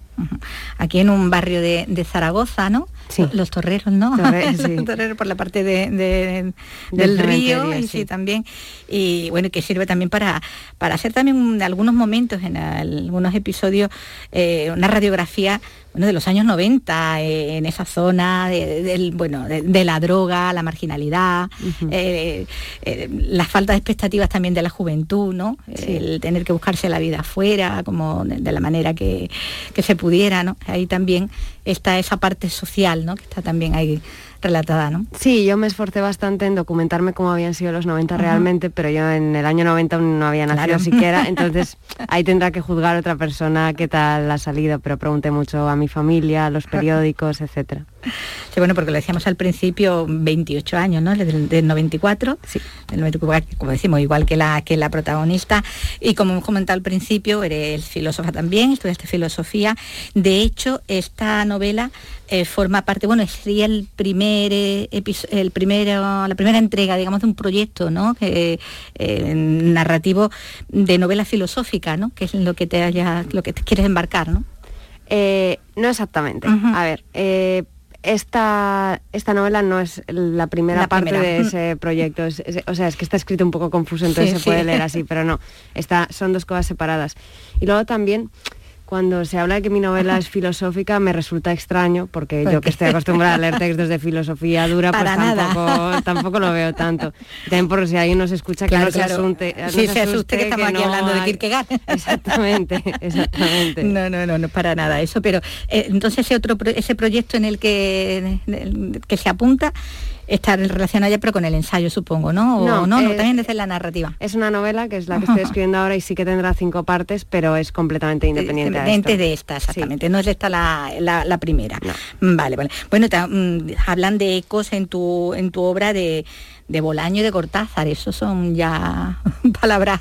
Aquí en un barrio de, Zaragoza, ¿no? Los torreros, ¿no? [LAUGHS] torreros por la parte de, del, río y sí. también. Y bueno, que sirve también para, para hacer también algunos momentos en algunos episodios eh, una radiografía bueno, de los años 90 eh, en esa zona de, bueno, de, la droga, la marginalidad, eh, la falta de expectativas también de la juventud, ¿no? El tener que buscarse la vida afuera, como de, la manera que, que se pudiera, ¿no? Ahí también está esa parte social, ¿no? Que está también ahí relatada, ¿no? Sí, yo me esforcé bastante en documentarme cómo habían sido los 90 realmente, pero yo en el año 90 no había nacido siquiera, entonces [LAUGHS] ahí tendrá que juzgar otra persona qué tal ha salido, pero pregunté mucho a mi familia, a los [LAUGHS] periódicos, etcétera. Sí, bueno, porque lo decíamos al principio, 28 años, ¿no? Del, 94, sí. del 94, como decimos, igual que la, que la protagonista. Y como hemos comentado al principio, eres filósofa también, estudiaste filosofía. De hecho, esta novela eh, forma parte, bueno, sería el primer, eh, el primero, la primera entrega, digamos, de un proyecto, ¿no? Eh, narrativo de novela filosófica, ¿no? Que es lo que te haya, lo que te quieres embarcar, ¿no? no exactamente. A ver, esta, esta novela no es la primera parte de ese [LAUGHS] proyecto. o sea, es que está escrito un poco confuso, entonces se puede leer así, pero no. Está, son dos cosas separadas. Y luego también Cuando se habla de que mi novela es filosófica me resulta extraño porque yo que estoy acostumbrada a leer textos de filosofía dura pues Para tampoco, tampoco lo veo tanto. También por si alguien nos escucha que Claro, no se claro. asunte. no Sí, se asuste que estamos aquí no hablando de hay- Kierkegaard. [LAUGHS] Exactamente, exactamente. No, no, no, no para nada eso, pero eh, entonces ese otro ese proyecto en el que en- que se apunta está relacionado ya pero con el ensayo, supongo, ¿no? O no, no, eh, también desde la narrativa. Es una novela que es la que estoy escribiendo ahora y sí que tendrá cinco partes, pero es completamente independiente. a Independiente de esta, exactamente. No es esta la, la- la primera. Vale, vale. Bueno, mm, hablan de ecos en tu, en tu obra de, de Bolaño y de Cortázar. Eso son ya [LAUGHS] palabras.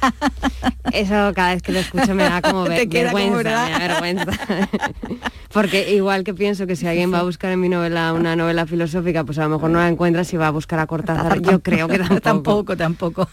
Eso cada vez que lo escucho me da [LAUGHS] como Te ve- queda como, vergüenza, me da vergüenza. [LAUGHS] Porque igual que pienso que si alguien va a buscar en mi novela una novela filosófica, pues a lo mejor no la encuentra si va a buscar a Cortázar. Yo creo que tampoco. tampoco, tampoco.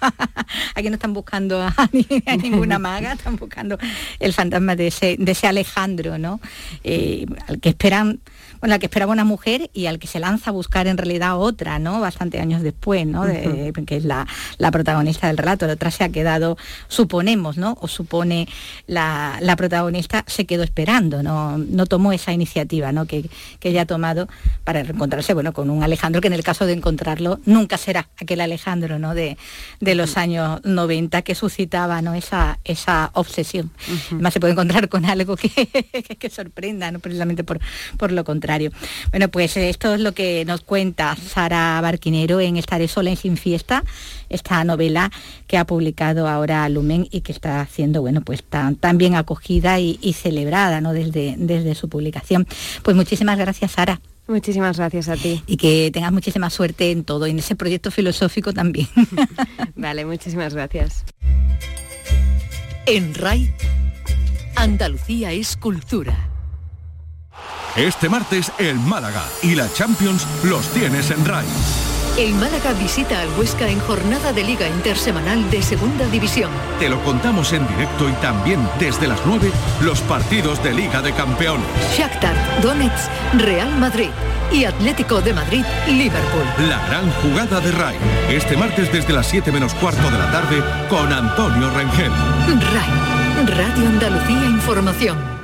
Aquí no están buscando a, ni- a ninguna maga, están buscando el fantasma de ese, de ese Alejandro, ¿no? Eh, al que esperan, bueno, al que esperaba una mujer y al que se lanza a buscar en realidad otra, ¿no? Bastante años después, ¿no? De- que es la, la protagonista del relato. La otra se ha quedado, suponemos, ¿no? O supone la, la protagonista se quedó esperando, ¿no? No tomó esa iniciativa, ¿no? Que, que ella ha tomado para encontrarse, bueno, con un Alejandro que en el caso de encontrarlo nunca será aquel Alejandro, ¿no? De, de los años 90 que suscitaba, ¿no? Esa, esa obsesión. Además se puede encontrar con algo que, [LAUGHS] que, que sorprenda, ¿no? Precisamente por, por lo contrario. Bueno, pues esto es lo que nos cuenta Sara Barquinero en Estaré sola y sin fiesta, esta novela que ha publicado ahora Lumen y que está siendo, bueno, pues tan, tan bien acogida y, y celebrada, ¿no? Desde, desde su publicación. Pues muchísimas gracias, Sara. Muchísimas gracias a ti. Y que tengas muchísima suerte en todo, y en ese proyecto filosófico también. [LAUGHS] Vale, muchísimas gracias. En RAI, Andalucía es cultura. Este martes el Málaga y la Champions los tienes en RAI. El Málaga visita al Huesca en jornada de Liga Intersemanal de Segunda División. Te lo contamos en directo y también desde las 9 los partidos de Liga de Campeones. Shakhtar, Donetsk, Real Madrid y Atlético de Madrid, Liverpool. La gran jugada de RAI. Este martes desde las 7 menos cuarto de la tarde con Antonio Rengel. RAI, Radio Andalucía Información.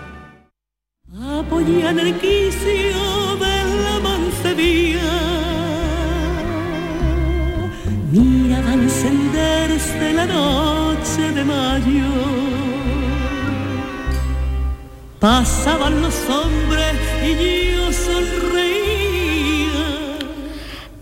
Apoyan el quicio de la mancebía. Miraba encenderse la noche de mayo. Pasaban los hombres y yo sonreía.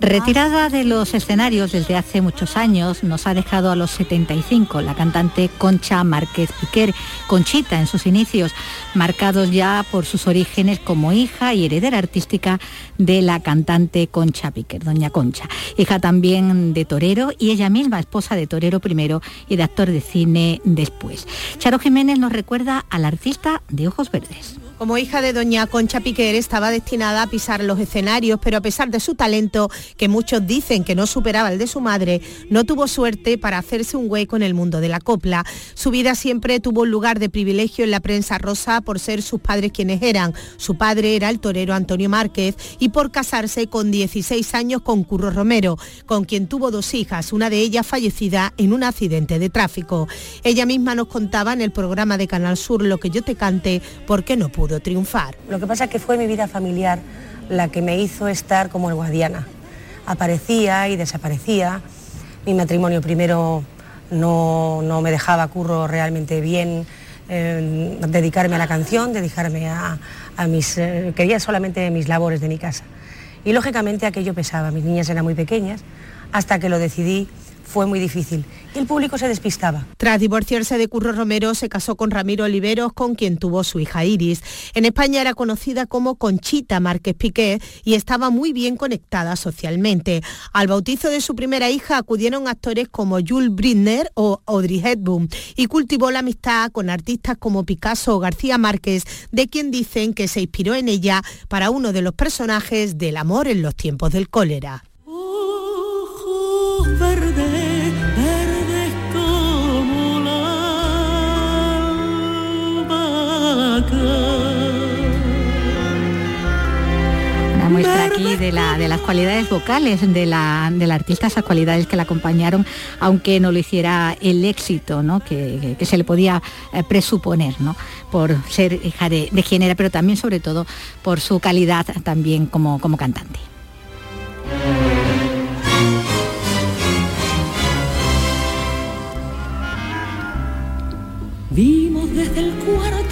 Retirada de los escenarios desde hace muchos años, nos ha dejado a los 75 la cantante Concha Márquez Piquer, Conchita en sus inicios, marcados ya por sus orígenes como hija y heredera artística de la cantante Concha Piquer, doña Concha, hija también de torero y ella misma esposa de torero primero y de actor de cine después. Charo Jiménez nos recuerda al artista de ojos verdes. Como hija de doña Concha Piquer estaba destinada a pisar los escenarios, pero a pesar de su talento, que muchos dicen que no superaba el de su madre, no tuvo suerte para hacerse un hueco en el mundo de la copla. Su vida siempre tuvo un lugar de privilegio en la prensa rosa por ser sus padres quienes eran. Su padre era el torero Antonio Márquez y por casarse con 16 años con Curro Romero, con quien tuvo dos hijas, una de ellas fallecida en un accidente de tráfico. Ella misma nos contaba en el programa de Canal Sur Lo que yo te cante, por qué no triunfar. Lo que pasa es que fue mi vida familiar la que me hizo estar como el Guadiana. Aparecía y desaparecía. Mi matrimonio primero no, no me dejaba curro realmente bien eh, dedicarme a la canción, dedicarme a, a mis... eh, quería solamente mis labores de mi casa. Y lógicamente aquello pesaba, mis niñas eran muy pequeñas, hasta que lo decidí fue muy difícil y el público se despistaba. Tras divorciarse de Curro Romero, se casó con Ramiro Oliveros, con quien tuvo su hija Iris. En España era conocida como Conchita Márquez Piqué y estaba muy bien conectada socialmente. Al bautizo de su primera hija acudieron actores como Jules Brindner o Audrey Hepburn y cultivó la amistad con artistas como Picasso o García Márquez, de quien dicen que se inspiró en ella para uno de los personajes del amor en los tiempos del cólera. Ojos verdes, muestra aquí de, la, de las cualidades vocales de la, de la artista, esas cualidades que la acompañaron, aunque no lo hiciera el éxito ¿no? que, que se le podía eh, presuponer, ¿no? por ser hija de, de quien era, pero también sobre todo por su calidad también como, como cantante. Vimos desde el cuarto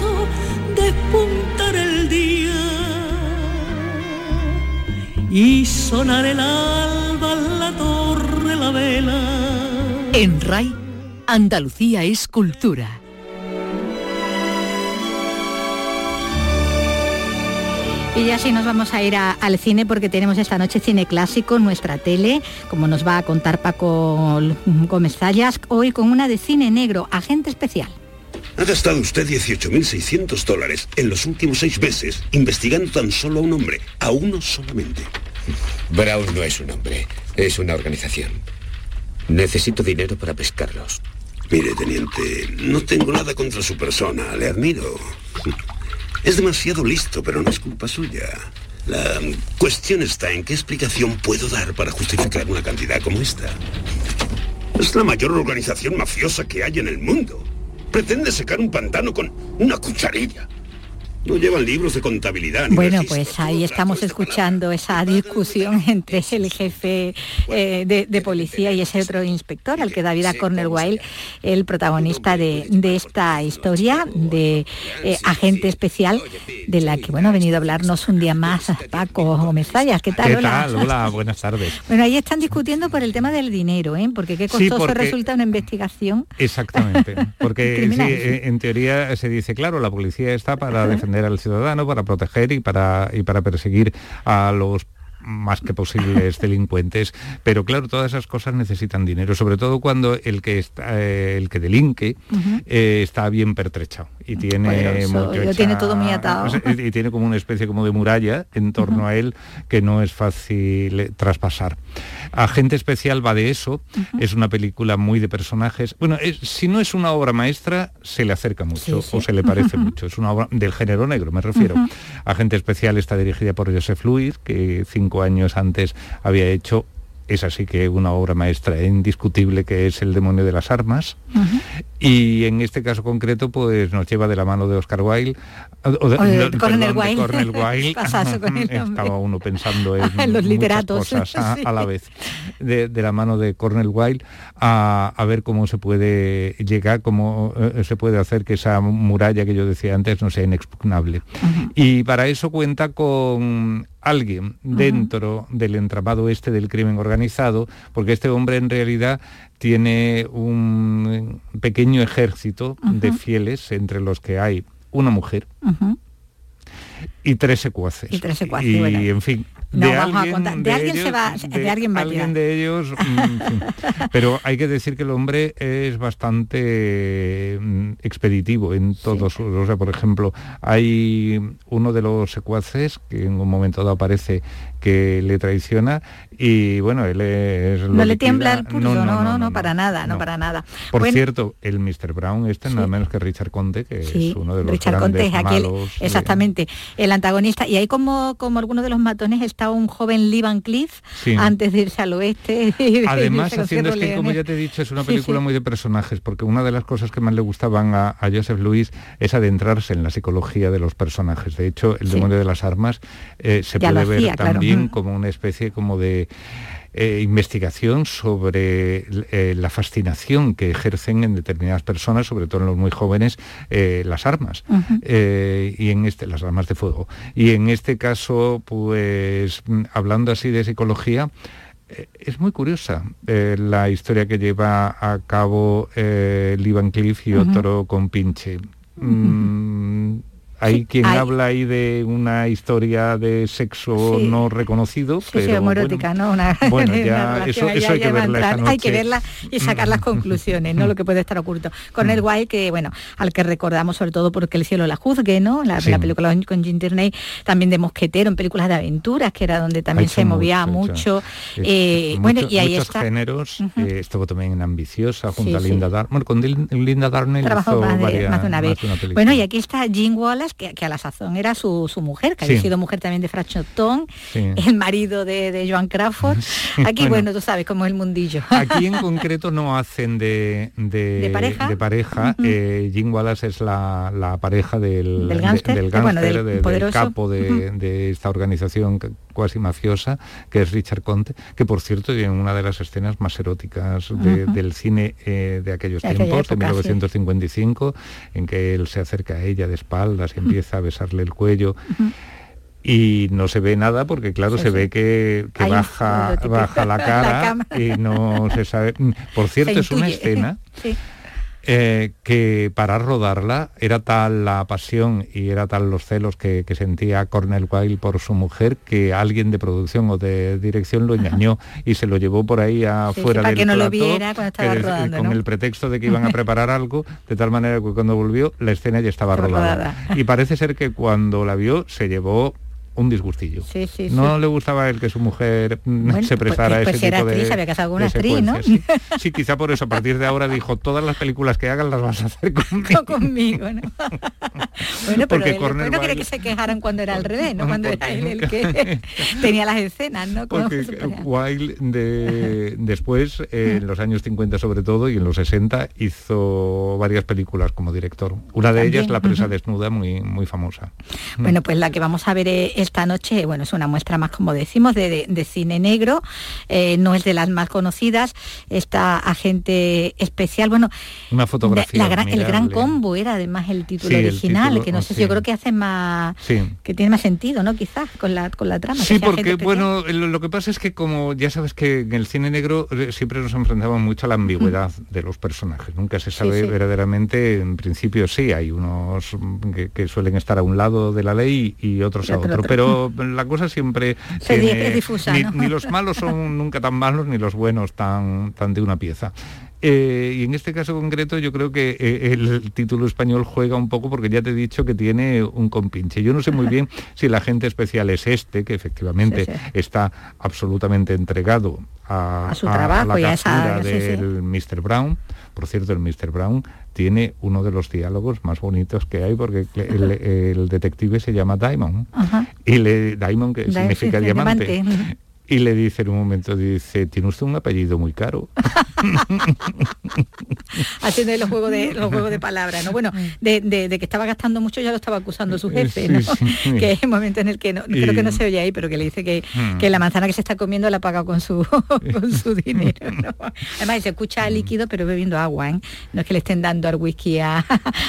y sonar el alba en la torre la vela. En RAI, Andalucía es cultura. Y ya sí nos vamos a ir a- al cine porque tenemos esta noche cine clásico en nuestra tele, como nos va a contar Paco Gómez Zayas, hoy con una de cine negro, agente especial. Ha gastado usted 18.600 dólares en los últimos seis meses investigando tan solo a un hombre, a uno solamente. Brown no es un hombre, es una organización. Necesito dinero para pescarlos. Mire, teniente, no tengo nada contra su persona, le admiro. Es demasiado listo, pero no es culpa suya. La cuestión está en qué explicación puedo dar para justificar una cantidad como esta. Es la mayor organización mafiosa que hay en el mundo. Pretende secar un pantano con una cucharilla. No llevan libros de contabilidad. ni Bueno, pues ahí estamos escuchando esa discusión entre el jefe eh, de, de policía y ese otro inspector, al que da vida Cornel Wilde, el protagonista de, de esta historia de eh, agente especial, de la que bueno ha venido a hablarnos un día más Paco Gómez Zayas. ¿Qué tal? ¿Qué Hola. tal? Hola, buenas tardes. Bueno, ahí están discutiendo por el tema del dinero, ¿eh? porque qué Sí, costoso porque- resulta una investigación. Exactamente, porque [LAUGHS] sí, en teoría se dice, claro, la policía está para defender al ciudadano, para proteger y para, y para perseguir a los más que posibles [LAUGHS] delincuentes, pero claro, todas esas cosas necesitan dinero, sobre todo cuando el que está, eh, el que delinque eh, está bien pertrechado y tiene mucho lo tiene todo muy atado. y, y tiene como una especie como de muralla en torno a él que no es fácil eh, traspasar. Agente especial va de eso, es una película muy de personajes. Bueno, es- si no es una obra maestra, se le acerca mucho Sí, sí. o se le parece mucho. Es una obra del género negro, me refiero. Agente especial está dirigida por Joseph Luis, que cinco años antes había hecho es así que una obra maestra indiscutible que es El demonio de las armas. Y en este caso concreto, pues nos lleva de la mano de Oscar Wilde. o de- O de no, Cornel perdón, de Wilde. Cornel [LAUGHS] Wilde. [LAUGHS] Estaba uno pensando [LAUGHS] en, los muchas literatos, cosas a, sí. a la vez. De, de la mano de Cornel Wilde a, a ver cómo se puede llegar, cómo eh, se puede hacer que esa muralla que yo decía antes no sea inexpugnable. Y para eso cuenta con alguien dentro del entramado este del crimen organizado, porque este hombre en realidad tiene un pequeño ejército de fieles entre los que hay una mujer y tres secuaces. Y tres secuaces, Y, bueno. en fin. No de vamos a alguien, contar. De alguien se va- de alguien va a alguien de ellos, mm, pero hay que decir que el hombre es bastante mm, expeditivo en todos sus, o sea, por ejemplo, hay uno de los secuaces que en un momento dado aparece que le traiciona y bueno, él es No le tiembla el pulso, no, no, no, para nada, no, para nada. Por cierto, el Mr. Brown este nada menos que Richard Conte, que es uno de los Richard grandes Conte es aquel, exactamente, el antagonista. Y ahí como, como alguno de los matones está un joven Lee Van Cleef antes de irse al oeste. [LAUGHS] Además, haciendo es que, como ya te he dicho, es una película muy de personajes, porque una de las cosas que más le gustaban a, a Joseph Lewis es adentrarse en la psicología de los personajes. De hecho, El demonio de las armas eh, se Ya puede ver hacía, también como una especie como de eh, investigación sobre eh, la fascinación que ejercen en determinadas personas, sobre todo en los muy jóvenes, eh, las armas. Y en este, las armas de fuego. Y en este caso, pues mm, hablando así de psicología, es muy curiosa la historia que lleva a cabo Lee Van Cleef y otro con Pinche. Mm, hay quien habla ahí de una historia de sexo Sí. no reconocido, Sí, pero sí, homoerótica, ¿no? Una, [LAUGHS] bueno, [LAUGHS] ya, eso- hay ya que verla esta entrar. Hay que noche. verla y sacar las conclusiones, ¿no? Lo que puede estar oculto. Cornel Wilde, que bueno, al que recordamos sobre todo porque el cielo la juzgue, ¿no? La, película con- con Jim Tierney, también de Mosquetero, en películas de aventuras, que era donde también se movía mucho, mucho. Eh, mucho- bueno, y ahí muchos está. géneros, eh, estuvo también en Ambiciosa junto a. Linda Darnell. Bueno, con Linda Darnell Trabajó hizo más de, varias- más de una vez. más de una película. bueno, y aquí está Jean Wallace, que, que a la sazón era su, su mujer, que había Sí. sido mujer también de Frachotón, Sí. el marido de, de Joan Crawford. [LAUGHS] Aquí, bueno. Bueno. tú sabes cómo es el mundillo. Aquí en [LAUGHS] concreto no hacen de, de, ¿De pareja? pareja. Ujú. Eh, Jean Wallace es la, la pareja del, Del de- gángster, del, eh, bueno, del de- capo de, de esta organización cuasi mafiosa, que es Richard Conte, que por cierto tiene una de las escenas más eróticas de- del cine eh, de aquellos De tiempos, de época, sí. 1955, en que él se acerca a ella de espaldas empieza a besarle el cuello. Y no se ve nada porque, claro, Sí, se sí. ve que, baja, baja la [LAUGHS] cara y no se sabe. Por cierto, Se es una escena [LAUGHS] Sí. Eh, que para rodarla era tal la pasión y era tal los celos que, que sentía Cornel Wilde por su mujer que alguien de producción o de dirección lo engañó y se lo llevó por ahí Sí, sí, afuera para del que no lo viera cuando estaba que rodando, con ¿no? el pretexto de que iban a preparar algo, de tal manera que cuando volvió la escena ya estaba Estaba rodada. rodada. Y parece ser que cuando la vio se llevó un disgustillo. Sí, sí, no sí. le gustaba a él que su mujer mm, Bueno, se pues- prestara pues a ese si era tipo de actriz, había casado con una actriz, ¿no? Sí. Quizá por eso, a partir de ahora dijo, todas las películas que hagan las vas a hacer conmigo. Conmigo, ¿no? [LAUGHS] bueno, pero Porque él después no quería que se quejaran cuando era al revés, ¿no? Cuando era él el que [LAUGHS] tenía las escenas, ¿no? Como Porque. Wilde de, [LAUGHS] después, eh, en los años 50 sobre todo y en los 60, hizo varias películas como director. Una de ellas, La presa desnuda, muy, muy famosa. Bueno, pues la que vamos a ver eh, esta noche, bueno, es una muestra más, como decimos, de, de- de cine negro, eh, no es de las más conocidas, esta agente especial, bueno, Una fotografía. la gran- el gran combo era además el título Sí, el original, título, que no sé si sí. yo creo que hace más, Sí. que tiene más sentido, ¿no? Quizás con la, con la trama. Sí, porque bueno, lo, que pasa es que como ya sabes que en el cine negro eh, siempre nos enfrentamos mucho a la ambigüedad de los personajes. Nunca se sabe verdaderamente, en principio sí, hay unos mm, que, que suelen estar a un lado de la ley y otros a otro otro. Pero la cosa siempre [LAUGHS] Se tiene- es difusa, ni, ¿no? ni los malos son [LAUGHS] nunca tan malos ni los buenos tan, tan de una pieza. Eh, y en este caso concreto yo creo que eh, el título español juega un poco porque ya te he dicho que tiene un compinche. Yo no sé muy bien si el agente especial es este, que efectivamente Sí, sí. está absolutamente entregado a, A su trabajo la y a esa- captura sí, del Mr. Brown. Por cierto, el Mr. Brown tiene uno de los diálogos más bonitos que hay porque el, el detective se llama Diamond. Ajá. Y le, Diamond, que Da- significa diamante. Y le dice en un momento, dice, tiene usted un apellido muy caro. [LAUGHS] haciendo los juegos de los juegos de palabras, ¿no? Bueno, de, de- de que estaba gastando mucho ya lo estaba acusando su jefe, Sí, ¿no? sí. [LAUGHS] Que es el momento en el que no, creo que no se oye ahí, pero que le dice que, Hmm. que la manzana que se está comiendo la ha pagado con su [LAUGHS] con su dinero. ¿no? Además se escucha líquido pero bebiendo agua, ¿eh? No es que le estén dando al whisky a,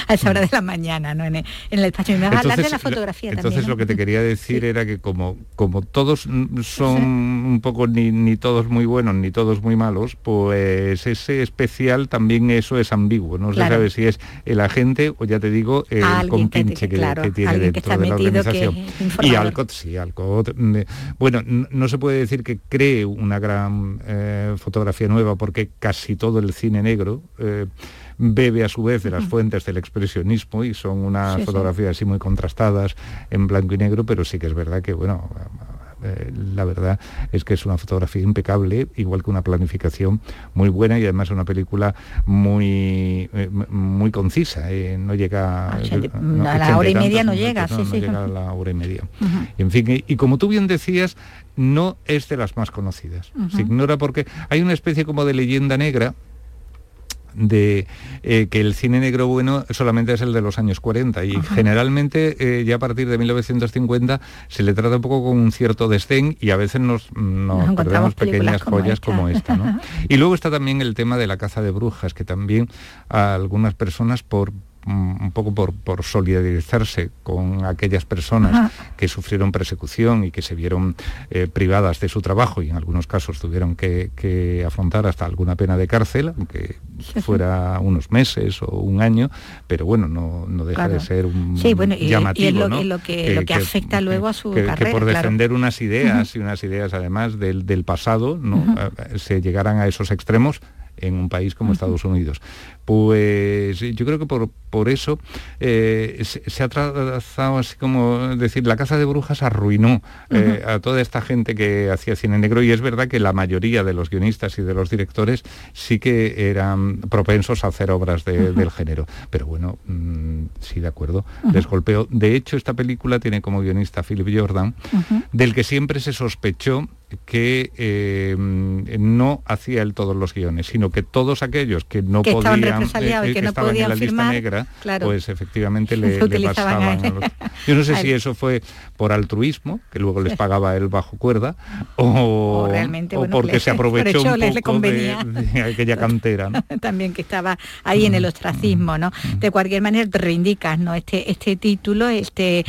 a esa hora de la mañana, ¿no? En el, en el despacho. Y me vas a hablar de la fotografía entonces también. ¿no? lo que te quería decir era que como, como todos mm, son un poco ni, ni todos muy buenos ni todos muy malos, pues ese especial también eso es ambiguo. No Claro. se sabe si es el agente o ya te digo el compinche que, claro, que tiene que dentro de la organización. y. Alcott sí, Alcott. mm, Bueno, n- no se puede decir que cree una gran eh, fotografía nueva porque casi todo el cine negro eh, bebe a su vez de las fuentes del expresionismo y son unas Sí, sí. fotografías así muy contrastadas en blanco y negro, pero sí que es verdad que, bueno, eh, la verdad es que es una fotografía impecable, igual que una planificación muy buena y además una película muy eh, muy concisa, eh, no llega no, a la hora y media no llega, sí, no sí. llega a la hora y media. Ujú. En fin, y, y como tú bien decías, no es de las más conocidas. Se ignora porque hay una especie como de leyenda negra de eh, que el cine negro bueno solamente es el de los años 40 y generalmente eh, ya a partir de 1950 se le trata un poco con un cierto desdén y a veces nos, nos encontramos perdemos pequeñas como joyas esta. como esta. ¿no? [LAUGHS] Y luego está también el tema de la caza de brujas, que también a algunas personas por mm, un poco por, por solidarizarse con aquellas personas Ajá. que sufrieron persecución y que se vieron eh, privadas de su trabajo y en algunos casos tuvieron que, que afrontar hasta alguna pena de cárcel, aunque sí. fuera unos meses o un año, pero bueno, no, no deja Claro. de ser un Sí, bueno, y- y es llamativo, lo- ¿no? y lo que- lo que afecta luego a su que- que carrera, por claro. defender unas ideas y unas ideas además del, del pasado, ¿no? Eh, se llegaran a esos extremos en un país como Estados Unidos. Pues yo creo que por, por eso eh, se, ha trazado así como decir, la caza de brujas arruinó eh, a toda esta gente que hacía cine negro y es verdad que la mayoría de los guionistas y de los directores sí que eran propensos a hacer obras del género. Pero bueno, mm, sí, de acuerdo, les golpeó. De hecho, esta película tiene como guionista Philip Jordan, del que siempre se sospechó que eh, no hacía él todos los guiones, sino que todos aquellos que no podían, eh, eh, que, no estaban en la lista negra, pues efectivamente le, [LAUGHS] pasaban. Yo no sé [LAUGHS] si eso fue por altruismo, que luego les pagaba el bajo cuerda, o, realmente, porque se aprovechó un poco de, aquella cantera. [LAUGHS] También que estaba ahí en el ostracismo, ¿no? De cualquier manera te reindicas, ¿no? Este, este título, este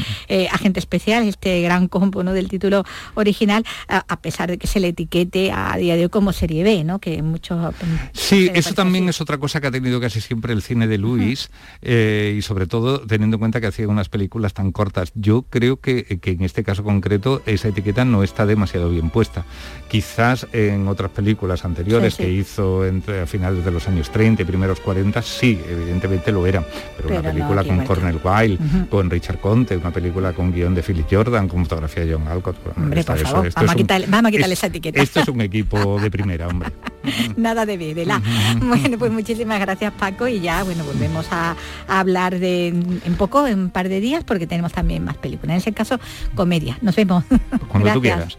agente especial, este gran combo ¿no? del título original, a, a pesar de que se le etiquete a día de hoy como serie B, ¿no? Que muchos... Sí, eso también es otra cosa que ha tenido casi siempre el cine de Luis eh, y sobre todo teniendo en cuenta que hacía unas películas tan cortas. Yo creo que, en este caso concreto esa etiqueta no está demasiado bien puesta. Quizás en otras películas anteriores que hizo entre a finales de los años 30 y primeros 40, sí, evidentemente lo era. Pero, una película con Cornel Wilde, con Richard Conte, una película con guion de Philip Jordan, con fotografía de John Alcott. Hombre, por favor, vamos, a quitarle, vamos a quitarle esa etiqueta. Esto es un equipo de primera, hombre. [LAUGHS] Nada de Videla. bueno, pues muchísimas gracias Paco y ya, bueno, volvemos a, hablar de en poco, en un par de días, porque tenemos también más películas. En ese caso, comedia. Nos vemos. Cuando tú quieras.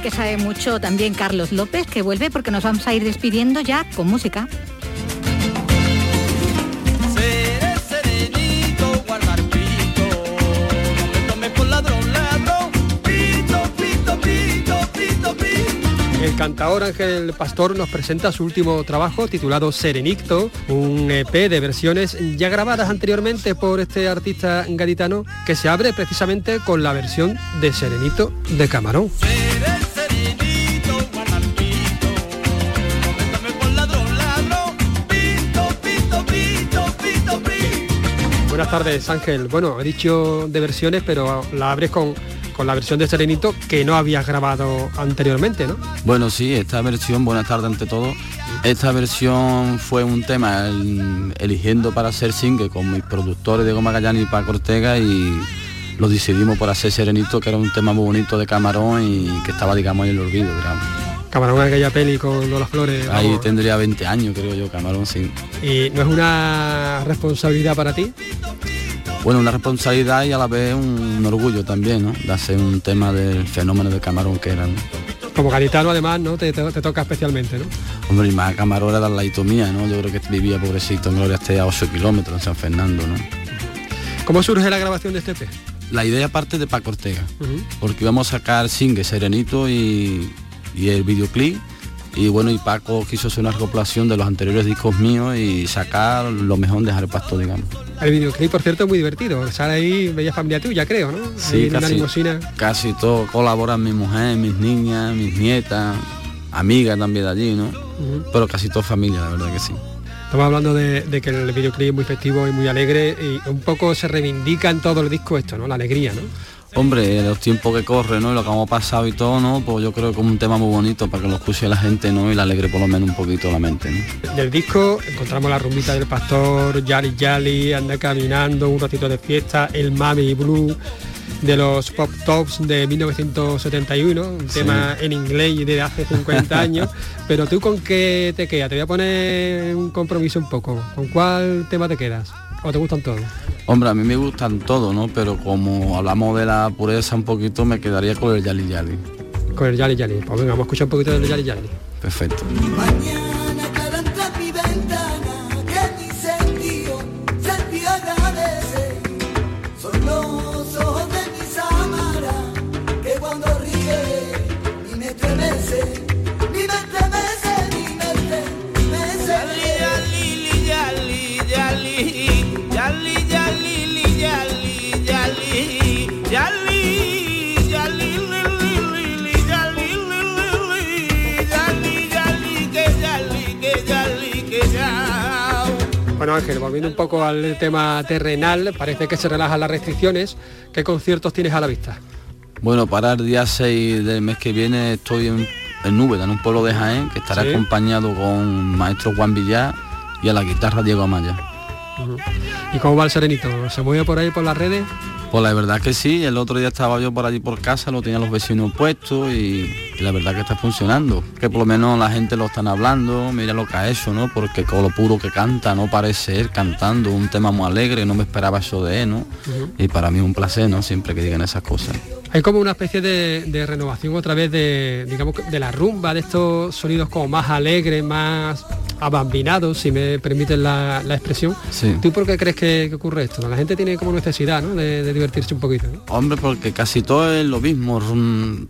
Que sabe mucho también Carlos López, que vuelve porque nos vamos a ir despidiendo ya con música. El cantador Ángel Pastor nos presenta su último trabajo titulado Serenicto, un EP de versiones ya grabadas anteriormente por este artista gaditano que se abre precisamente con la versión de Serenito de Camarón. Buenas tardes Ángel. Bueno, he dicho de versiones, pero la abres con con la versión de Serenito que no habías grabado anteriormente, ¿no? Bueno, sí, esta versión, buenas tardes ante todo, esta versión fue un tema eligiendo para hacer single con mis productores Diego Magallanes y Paco Ortega y lo decidimos por hacer Serenito, que era un tema muy bonito de Camarón y que estaba, digamos, en el olvido. Camarón aquella peli con las flores. Ahí tendría 20 años, creo yo, Camarón, sí. ¿Y no es una responsabilidad para ti? bueno, una responsabilidad y a la vez un, orgullo también, ¿no? De hacer un tema del fenómeno de Camarón que eran. Como gaditano además, ¿no? Te, toca especialmente, ¿no? Hombre, y más Camarón era la mía, ¿no? Yo creo que vivía pobrecito en Gloria hasta a 8 kilómetros en San Fernando, ¿no? ¿Cómo surge la grabación de este EP? La idea parte de Paco Ortega, porque íbamos a sacar Singue, Serenito y, y el videoclip. Y bueno y Paco quiso hacer una recopilación de los anteriores discos míos y sacar lo mejor de Pasto digamos. El videoclip por cierto es muy divertido. Sale ahí bella familia tuya creo no sí casi, casi todo. Colaboran mi mujer mis niñas mis nietas amigas también de allí no pero casi toda familia la verdad que sí. Estamos hablando de, de, que el videoclip es muy festivo y muy alegre y un poco se reivindica en todo el disco esto, ¿no? La alegría, ¿no? Hombre, en los tiempos que corren, ¿no? Y lo que hemos pasado y todo, ¿no? Pues yo creo que es un tema muy bonito para que lo escuche la gente, ¿no? Y le alegre por lo menos un poquito la mente, ¿no? Del disco encontramos la rumbita del pastor, Yali Yali, Anda caminando, un ratito de fiesta, el Mami Blue de los Pop Tops de 1971, un tema en inglés y de hace 50 [LAUGHS] años. Pero tú con qué te quedas? Te voy a poner un compromiso un poco. ¿Con cuál tema te quedas? ¿O te gustan todos? Hombre, a mí me gustan todos, ¿no? Pero como hablamos de la pureza un poquito, me quedaría con el Yali Yali. Con el Yali Yali. Pues venga, vamos a escuchar un poquito del Yali Yali. Perfecto. Bueno Ángel, volviendo un poco al tema terrenal, parece que se relajan las restricciones. ¿Qué conciertos tienes a la vista? Bueno, para el día 6 del mes que viene estoy en, en Núbeda, en un pueblo de Jaén, que estará Sí. acompañado con maestro Juan Villar y a la guitarra Diego Amaya. ¿Y cómo va el serenito? ¿Se mueve por ahí por las redes? Pues la verdad que sí, el otro día estaba yo por allí por casa, lo tenían los vecinos puestos y, y la verdad que está funcionando. Que por lo menos la gente lo están hablando, mira lo que ha hecho, ¿no? Porque con lo puro que canta, no parece él cantando, un tema muy alegre, no me esperaba eso de él, ¿no? Y para mí es un placer, ¿no? Siempre que digan esas cosas. Hay como una especie de, de renovación otra vez de, digamos, de la rumba, de estos sonidos como más alegres, más abambinados, si me permiten la, la expresión. Sí. ¿Tú por qué crees que, que ocurre esto? La gente tiene como necesidad ¿no? de, de divertirse un poquito. ¿no? Hombre, porque casi todo es lo mismo,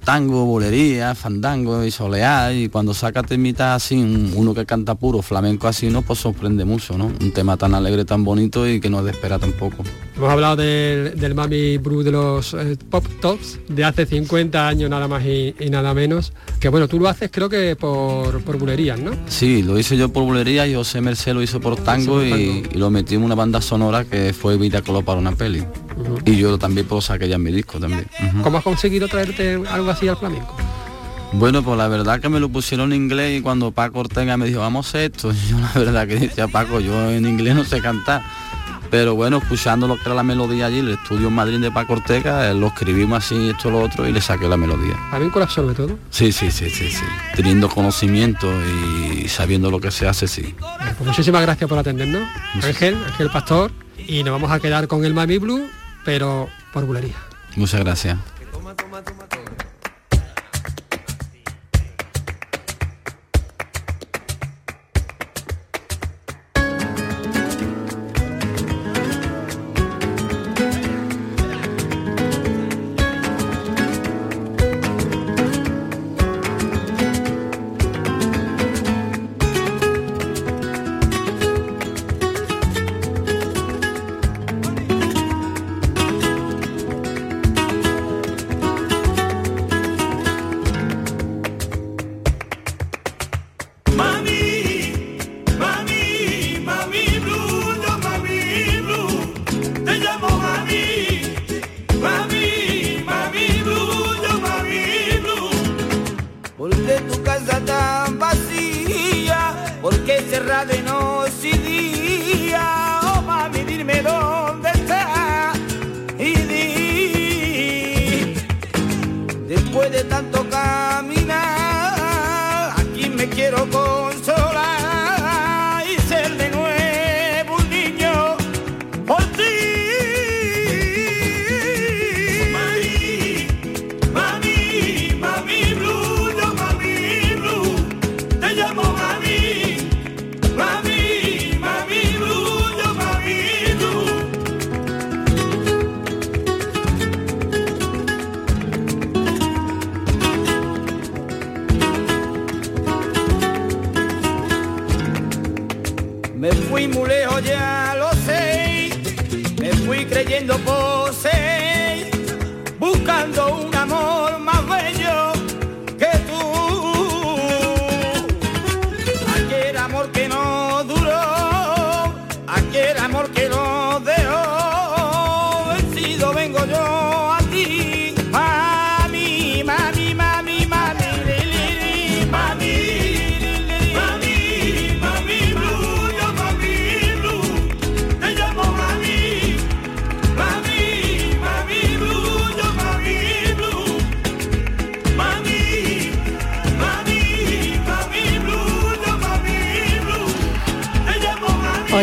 tango, bolería, fandango y soleá, y cuando saca temita así, un- uno que canta puro flamenco así, ¿no? Pues sorprende mucho, ¿no? Un tema tan alegre, tan bonito y que no desespera tampoco. Hemos hablado del, del Mami Blue de los eh, Pop Tops de hace 50 años nada más y, y nada menos. Que bueno, tú lo haces creo que por, por bulerías, ¿no? Sí, lo hice yo por bolería y José Merced lo hizo por tango y, y lo metí en una banda sonora que fue Vida Color para una peli. Y yo también puedo sacar ya en mi disco también. Ujú. ¿Cómo has conseguido traerte algo así al flamenco? Bueno, pues la verdad que me lo pusieron en inglés y cuando Paco Ortega me dijo, vamos a hacer esto, [LAUGHS] yo la verdad que decía, Paco, yo en inglés no sé cantar. Pero bueno, escuchando lo que era la melodía allí, el estudio en Madrid de Paco Ortega, eh, lo escribimos así, esto, lo otro, y le saqué la melodía. Flamenco lo absorbe todo. Sí, sí, sí, sí, sí. Teniendo conocimiento y sabiendo lo que se hace, sí. Bueno, pues muchísimas gracias por atendernos, Ángel, Ángel Pastor, y nos vamos a quedar con el Mami Blue, pero por bulería. Muchas gracias. Después de tanto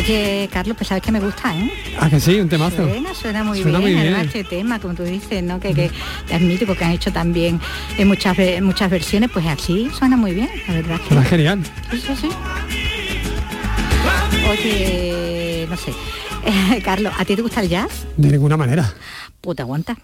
Oye, Carlos, pues sabes que me gusta, ¿eh? Ah, que sí, un temazo. Suena, suena muy Suena bien, muy además bien. este tema, como tú dices, ¿no? Que, que es mítico, que han hecho también en muchas ve- muchas versiones, pues así suena muy bien, la verdad. que- Suena genial. Sí, sí, sí. Oye, no sé. [LAUGHS] Carlos, ¿a ti te gusta el jazz? De ninguna manera. Puta aguanta.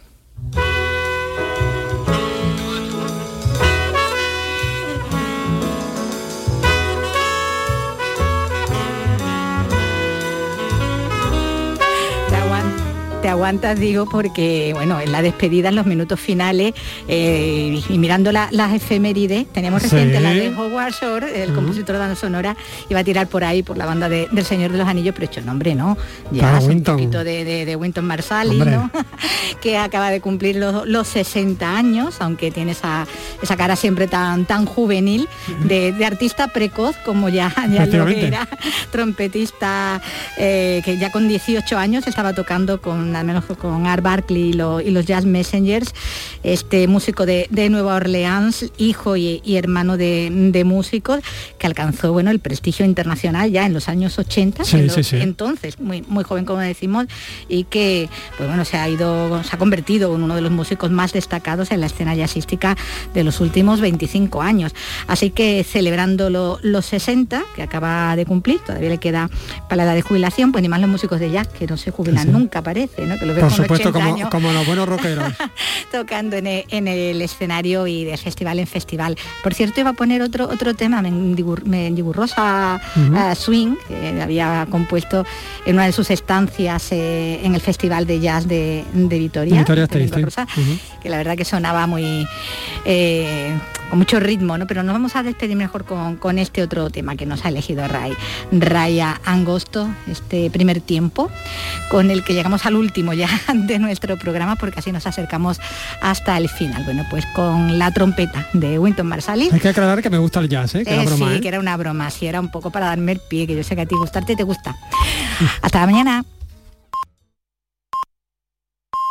Te, aguan- te aguantas, digo, porque, bueno, en la despedida, en los minutos finales, eh, y mirando la- las efemérides, teníamos Sí. reciente la de Howard Shore, el compositor de sonora, iba a tirar por ahí, por la banda de- del Señor de los Anillos, pero hecho nombre, ¿no? Ya hace un poquito de, de, de Wynton Marsalis. ¿no? [LAUGHS] que acaba de cumplir los, los 60 años, aunque tiene esa, esa cara siempre tan, tan juvenil, de, de artista precoz, como ya, [LAUGHS] ya lo era, trompetista eh, que ya con 18 años estaba tocando con al menos con Art Barkley y, lo- y los Jazz Messengers, este músico de, de Nueva Orleans, hijo y, y hermano de, de músicos, que alcanzó bueno el prestigio internacional ya en los años 80, Sí, en sí, los- sí. entonces, muy, muy joven como decimos, y que pues bueno, se ha ido, se ha convertido en uno de los músicos más destacados en la escena jazzística de los últimos 25 años. Así que celebrando lo- los 60, que acaba de cumplir, todavía le queda para la edad de jubilación, pues ni más los músicos de jazz, que no se jubilan nunca parece, ¿no? Que los ves Por con supuesto, 80 como, años como los buenos rockeros. [LAUGHS] tocando en el, en el escenario y de festival en festival. Por cierto, iba a poner otro otro tema, Mendigur- Mendigurrosa Ujú. eh, Swing, que había compuesto en una de sus estancias eh, en el Festival de Jazz de, de Vitoria, de que la verdad que sonaba muy eh, con mucho ritmo, ¿no? Pero nos vamos a despedir mejor con, con este otro tema que nos ha elegido Ray. Raya Angosto, este primer tiempo, con el que llegamos al último ya [LAUGHS] de nuestro programa, porque así nos acercamos hasta el final. Bueno, pues con la trompeta de Winton Marsalis. Hay que aclarar que me gusta el jazz, ¿eh? que era Eh, broma, sí, ¿eh? que era una broma, sí, era un poco para darme el pie, que yo sé que a ti gustarte te gusta. Hasta la mañana.